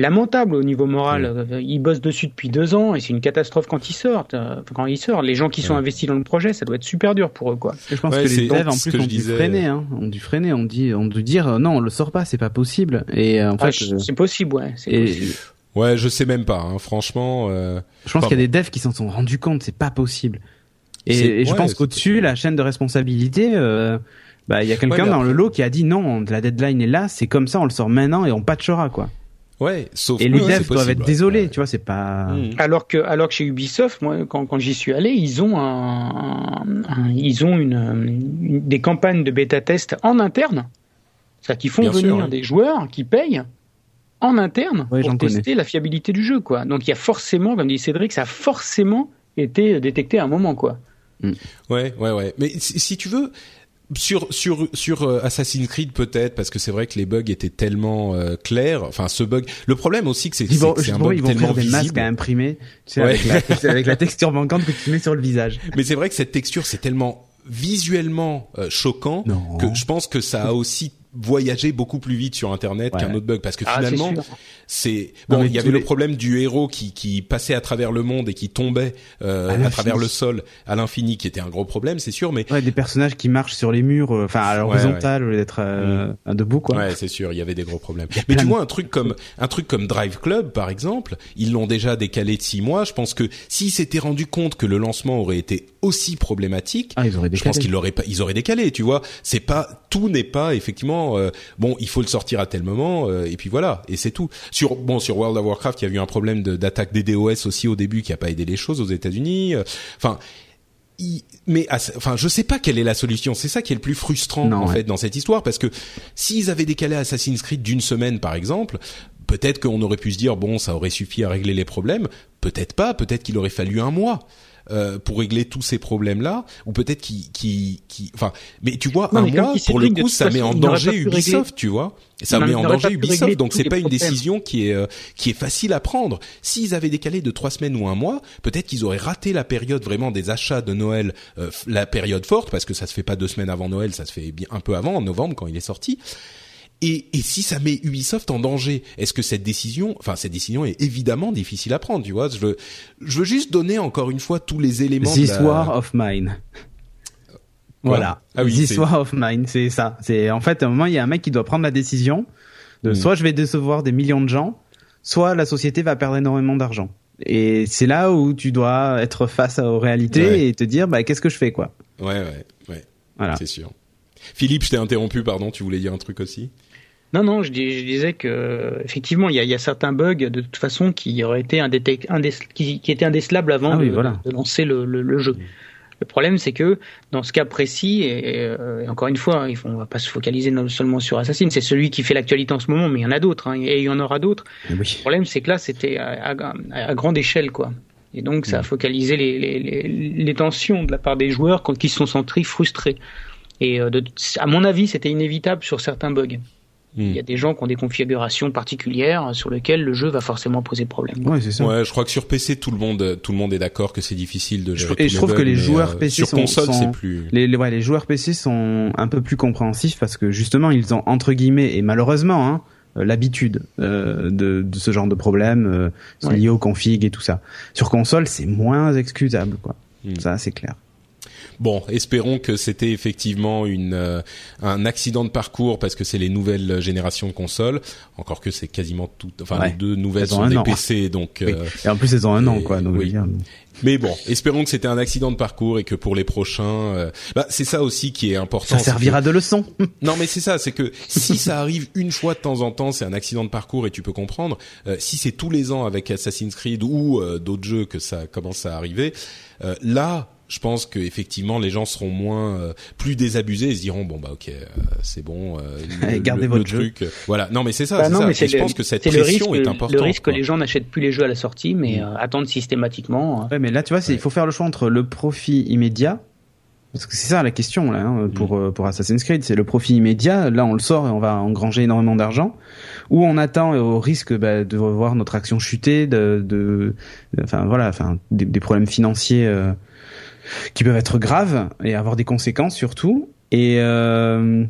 lamentable au niveau moral. Euh, Ils bossent dessus depuis deux ans et c'est une catastrophe quand ils sortent. Euh, quand ils sortent, les gens qui sont Ouais. investis dans le projet, ça doit être super dur pour eux, quoi. Je pense Ouais, que les devs en plus ont dû disais. freiner, hein. ont dû freiner, on dit, on dû dire euh, non, on le sort pas, c'est pas possible. Et euh, en Ah, fait, euh, c'est possible, ouais. c'est et possible. Ouais, je sais même pas. Hein, franchement. euh, je pense Enfin qu'il y a des devs qui s'en sont rendus compte, c'est pas possible. Et, je ouais, pense qu'au-dessus, la chaîne de responsabilité, euh, bah il y a quelqu'un Ouais, dans le lot qui a dit non, la deadline est là, c'est comme ça, on le sort maintenant et on patchera quoi. Ouais, sauf Et les devs doivent possible, être désolés, Ouais. tu vois, c'est pas. Mm. Alors que, alors que chez Ubisoft, moi, quand, quand j'y suis allé, ils ont un, un- ils ont une, une- des campagnes de bêta test en interne. C'est-à-dire qu'ils font Bien sûr, venir ouais. des joueurs qui payent en interne Ouais, pour tester la fiabilité du jeu, quoi. Donc il y a forcément, comme dit Cédric, ça a forcément été détecté à un moment, quoi. Ouais, ouais, ouais. Mais si, si tu veux, sur sur sur euh, Assassin's Creed peut-être parce que c'est vrai que les bugs étaient tellement euh, clairs. Enfin, ce bug. Le problème aussi que c'est c'est- un justement, bug ils vont tellement faire des masques à imprimer, tu sais, Ouais. avec, la, avec la texture manquante que tu mets sur le visage. Mais c'est vrai que cette texture c'est tellement visuellement euh, choquant Non. que je pense que ça a aussi voyagé beaucoup plus vite sur internet Ouais. qu'un autre bug parce que Ah, finalement sûr. C'est bon il y avait le problème du héros qui qui passait à travers le monde et qui tombait euh, À à, travers le sol à l'infini qui était un gros problème c'est sûr mais Ouais, des personnages qui marchent sur les murs, euh, enfin à l'horizontale au lieu d'être euh, debout quoi. Ouais, c'est sûr, il y avait des gros problèmes. Mais tu vois un truc comme un truc comme Drive Club par exemple, ils l'ont déjà décalé de six mois. Je pense que s'ils s'étaient rendu compte que le lancement aurait été aussi problématique, Ah, ils auraient je pense qu'ils l'auraient pas, ils auraient décalé. Tu vois, c'est pas tout n'est pas effectivement euh, bon. Il faut le sortir à tel moment euh, et puis voilà et c'est tout. Sur bon sur World of Warcraft, il y a eu un problème de- d'attaque des DOS aussi au début qui a pas aidé les choses aux États-Unis. Euh, Enfin. il- mais enfin, je sais pas quelle est la solution. C'est ça qui est le plus frustrant Non, en ouais. fait dans cette histoire, parce que s'ils avaient décalé Assassin's Creed d'une semaine, par exemple, peut-être qu'on aurait pu se dire bon, ça aurait suffi à régler les problèmes. Peut-être pas. Peut-être qu'il aurait fallu un mois. Euh, pour régler tous ces problèmes-là, ou peut-être qui, qui, qui, enfin, mais tu vois, Non, un mois pour le coup, ça met en danger Ubisoft, tu vois. Ça Non, met en danger Ubisoft, donc c'est pas une décision qui est euh, qui est facile à prendre. S'ils avaient décalé de trois semaines ou un mois, peut-être qu'ils auraient raté la période vraiment des achats de Noël, euh, la période forte, parce que ça se fait pas deux semaines avant Noël, ça se fait bien un peu avant, en novembre quand il est sorti. Et, et si ça met Ubisoft en danger, est-ce que cette décision, enfin cette décision est évidemment difficile à prendre, tu vois? Je veux, je veux juste donner encore une fois tous les éléments. de This la- War of Mine. Voilà. Ah oui, This c'est- War of Mine, c'est ça. C'est en fait à un moment il y a un mec qui doit prendre la décision de Mm. soit je vais décevoir des millions de gens, soit la société va perdre énormément d'argent. Et c'est là où tu dois être face aux réalités Ouais. et te dire bah qu'est-ce que je fais quoi? Ouais, ouais, ouais, Voilà. c'est sûr. Philippe, je t'ai interrompu, pardon, tu voulais dire un truc aussi? Non, non, je, dis- je disais que effectivement, il y a, il y a certains bugs de toute façon qui auraient été indétec- indé- qui, qui étaient indécelables avant Ah de, oui, voilà. de lancer le, le- le jeu. Le problème, c'est que dans ce cas précis, et, euh, et encore une fois, on va pas se focaliser non seulement sur Assassin, c'est celui qui fait l'actualité en ce moment, mais il y en a d'autres, hein, et il y en aura d'autres. Le Oui. problème, c'est que là, c'était à, à- à grande échelle, quoi. Et donc, ça a focalisé les, les, les, les tensions de la part des joueurs quand- qui se sont sentis frustrés. Et euh, de, à mon avis, c'était inévitable sur certains bugs. Il y a des gens qui ont des configurations particulières sur lesquelles le jeu va forcément poser problème. Ouais, c'est ça. Ouais, je crois que sur PC, tout le monde, tout le monde est d'accord que c'est difficile de gérer. Et je trouve que les joueurs euh, PC sur console, c'est plus. Les, les, ouais, les joueurs PC sont un peu plus compréhensifs parce que justement, ils ont entre guillemets et malheureusement, hein, euh, l'habitude euh, de, de, ce genre de problème euh, ouais. lié au config et tout ça. Sur console, c'est moins excusable, quoi. Hmm. Ça, c'est clair. Bon, espérons que c'était effectivement une euh, un accident de parcours parce que c'est les nouvelles générations de consoles. Encore que c'est quasiment toutes, enfin ouais. les deux nouvelles sont des PC, donc. Oui. Et en plus, elles ont un an, quoi. Donc oui. Mais bon, espérons que c'était un accident de parcours et que pour les prochains, euh, bah, c'est ça aussi qui est important. Ça servira que... de leçon. non, mais c'est ça, c'est que si ça arrive une fois de temps en temps, c'est un accident de parcours et tu peux comprendre. Euh, si c'est tous les ans avec Assassin's Creed ou euh, d'autres jeux que ça commence à arriver, euh, là, je pense que effectivement les gens seront moins euh, plus désabusés et se diront bon bah ok euh, c'est bon euh, le, gardez le, votre le truc jeu. voilà non mais c'est ça bah c'est non, ça mais et je le, pense que cette pression risque, est importante le risque quoi. que les gens n'achètent plus les jeux à la sortie mais mmh. attendent systématiquement ouais mais là tu vois ouais. il faut faire le choix entre le profit immédiat parce que c'est ça la question là hein, pour mmh. pour Assassin's Creed, c'est le profit immédiat. Là, on le sort et on va engranger énormément d'argent. Ou on attend au risque bah, de voir notre action chuter, de, de, enfin voilà, enfin des, des problèmes financiers euh, qui peuvent être graves et avoir des conséquences surtout. Et euh,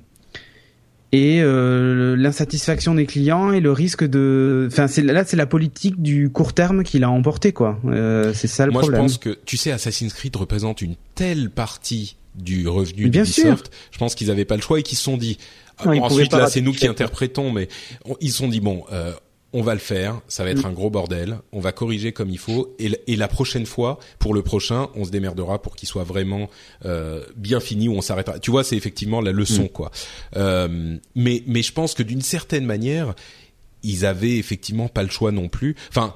et euh, l'insatisfaction des clients et le risque de enfin c'est là c'est la politique du court terme qui l'a emporté quoi. Euh, c'est ça le Moi, problème. je pense que tu sais Assassin's Creed représente une telle partie du revenu Bien d'Ubisoft je pense qu'ils avaient pas le choix et qu'ils se sont dit non, bon, ensuite là c'est nous qui interprétons mais on, ils se sont dit bon euh, on va le faire, ça va être mmh. un gros bordel, on va corriger comme il faut, et, et, la prochaine fois, pour le prochain, on se démerdera pour qu'il soit vraiment euh, bien fini, où on s'arrêtera. Tu vois, c'est effectivement la leçon, mmh. quoi. Euh, mais, mais je pense que d'une certaine manière, ils avaient effectivement pas le choix non plus. Enfin,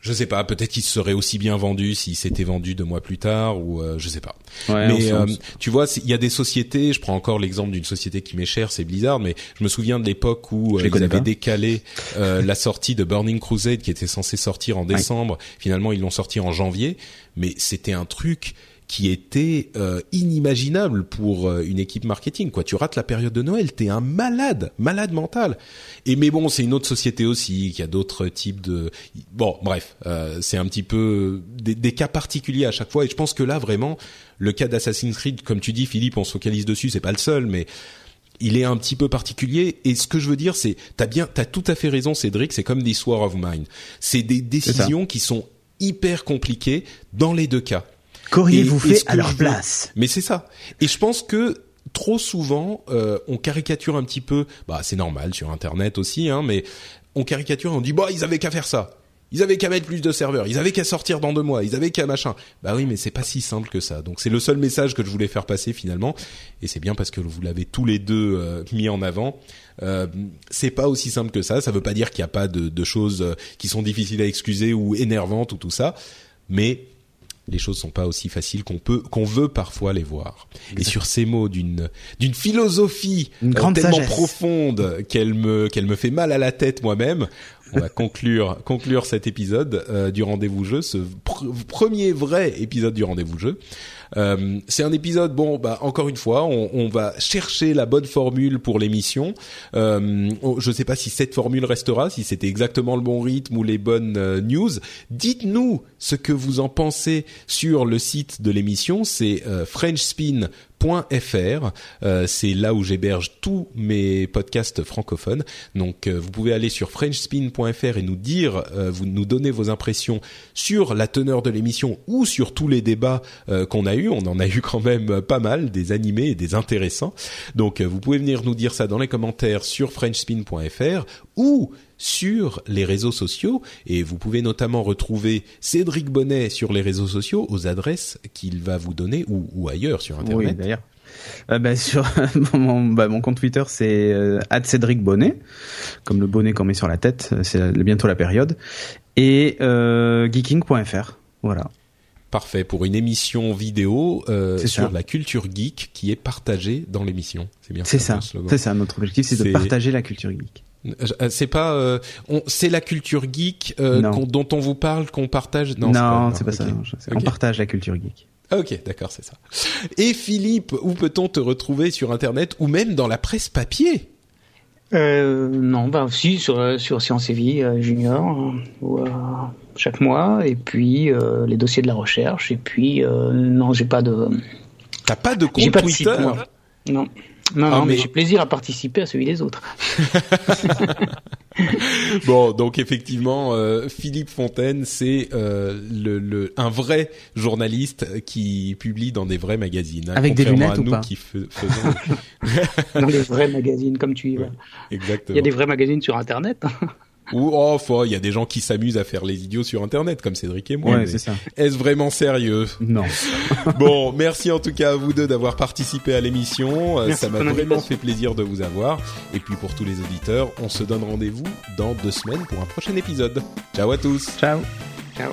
je sais pas, peut-être qu'il serait aussi bien vendu s'il s'était vendu deux mois plus tard ou euh, je sais pas. Ouais, mais euh, tu vois, il y a des sociétés. Je prends encore l'exemple d'une société qui m'est chère, c'est Blizzard. Mais je me souviens de l'époque où euh, ils avaient pas. décalé euh, la sortie de Burning Crusade qui était censée sortir en décembre. Ouais. Finalement, ils l'ont sorti en janvier. Mais c'était un truc qui était euh, inimaginable pour euh, une équipe marketing. Quoi, tu rates la période de Noël, t'es un malade, malade mental. Et mais bon, c'est une autre société aussi qui a d'autres types de. Bon, bref, euh, c'est un petit peu des, des, cas particuliers à chaque fois. Et je pense que là, vraiment, le cas d'Assassin's Creed, comme tu dis, Philippe, on se focalise dessus. C'est pas le seul, mais il est un petit peu particulier. Et ce que je veux dire, c'est, t'as bien, t'as tout à fait raison, Cédric. C'est comme des War of Mine. C'est des décisions qui sont hyper compliquées dans les deux cas Qu'auriez-vous fait à leur place Mais c'est ça. Et je pense que trop souvent, euh, on caricature un petit peu. Bah, c'est normal sur Internet aussi, hein, mais on caricature. On dit bah ils avaient qu'à faire ça. Ils avaient qu'à mettre plus de serveurs. Ils avaient qu'à sortir dans deux mois. Ils avaient qu'à machin. Bah oui, mais c'est pas si simple que ça. Donc c'est le seul message que je voulais faire passer finalement. Et c'est bien parce que vous l'avez tous les deux euh, mis en avant. Euh, c'est pas aussi simple que ça. Ça veut pas dire qu'il n'y a pas de, de choses qui sont difficiles à excuser ou énervantes ou tout ça. Mais les choses sont pas aussi faciles qu'on peut qu'on veut parfois les voir. Exactement. Et sur ces mots d'une d'une philosophie Une grande euh, tellement sagesse. profonde qu'elle me qu'elle me fait mal à la tête moi-même, on va conclure conclure cet épisode euh, du rendez-vous jeu, ce pr premier vrai épisode du rendez-vous jeu. Euh, c'est un épisode, bon, bah encore une fois, on, on va chercher la bonne formule pour l'émission. Euh, je ne sais pas si cette formule restera, si c'était exactement le bon rythme ou les bonnes euh, news. Dites-nous ce que vous en pensez sur le site de l'émission. C'est euh, FrenchSpin .fr, euh, c'est là où j'héberge tous mes podcasts francophones. Donc euh, vous pouvez aller sur frenchspin.fr et nous dire, euh, vous nous donner vos impressions sur la teneur de l'émission ou sur tous les débats qu'on a eu. On en a eu quand même pas mal, des animés et des intéressants. Donc vous pouvez venir nous dire ça dans les commentaires sur frenchspin.fr ou sur les réseaux sociaux et vous pouvez notamment retrouver Cédric Bonnet sur les réseaux sociaux aux adresses qu'il va vous donner ou, ou ailleurs sur internet. Oui, d'ailleurs. Euh, bah, sur mon, bah, mon, compte Twitter, c'est euh, Cédric Bonnet, comme le bonnet qu'on met sur la tête. C'est bientôt la période. Et euh, geeking.fr, voilà. Parfait pour une émission vidéo euh, sur ça. la culture geek qui est partagée dans l'émission. C'est bien. C'est ça. C'est ça. Notre objectif, c'est de partager la culture geek. C'est pas, euh, c'est la culture geek euh, dont on vous parle, qu'on partage? Non, non c'est pas, pas, okay. ça. Okay. On partage la culture geek. Ok, d'accord, c'est ça. Et Philippe, où peut-on te retrouver sur Internet ou même dans la presse papier? Euh, Non, bah si sur sur Science et Vie Junior chaque mois, et puis les dossiers de la recherche, et puis non, j'ai pas de. T'as pas de compte Twitter Non. Non, ah, non, mais, j'ai plaisir à participer à celui des autres. bon, donc effectivement, euh, Philippe Fontaine, c'est euh, le, le, un vrai journaliste qui publie dans des vrais magazines. Hein, Avec des lunettes à nous ou pas qui faisons... dans les vrais magazines, comme tu dis. exactement. Il y a des vrais magazines sur Internet. Ou oh, il y a des gens qui s'amusent à faire les idiots sur Internet, comme Cédric et moi. Ouais, c'est ça. Est-ce vraiment sérieux? Non. bon, merci en tout cas à vous deux d'avoir participé à l'émission. Euh, ça m'a vraiment fait plaisir de vous avoir. Et puis pour tous les auditeurs, on se donne rendez-vous dans deux semaines pour un prochain épisode. Ciao à tous. Ciao. Ciao.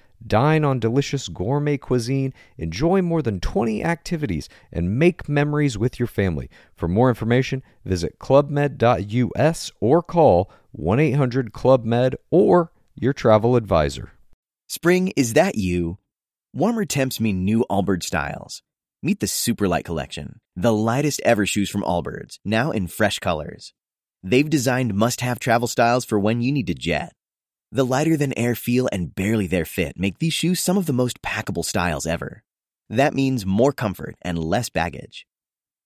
Dine on delicious gourmet cuisine, enjoy more than 20 activities, and make memories with your family. For more information, visit clubmed.us or call 1 800 Club Med or your travel advisor. Spring, is that you? Warmer temps mean new Allbirds styles. Meet the Superlight Collection, the lightest ever shoes from Allbirds, now in fresh colors. They've designed must have travel styles for when you need to jet. The lighter than air feel and barely there fit make these shoes some of the most packable styles ever. That means more comfort and less baggage.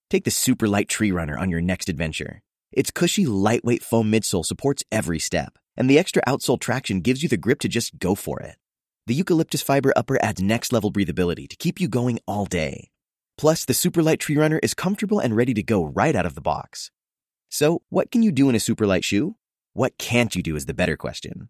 Take the super light tree runner on your next adventure. Its cushy, lightweight foam midsole supports every step, and the extra outsole traction gives you the grip to just go for it. The eucalyptus fiber upper adds next level breathability to keep you going all day. Plus, the super light tree runner is comfortable and ready to go right out of the box. So, what can you do in a super light shoe? What can't you do is the better question.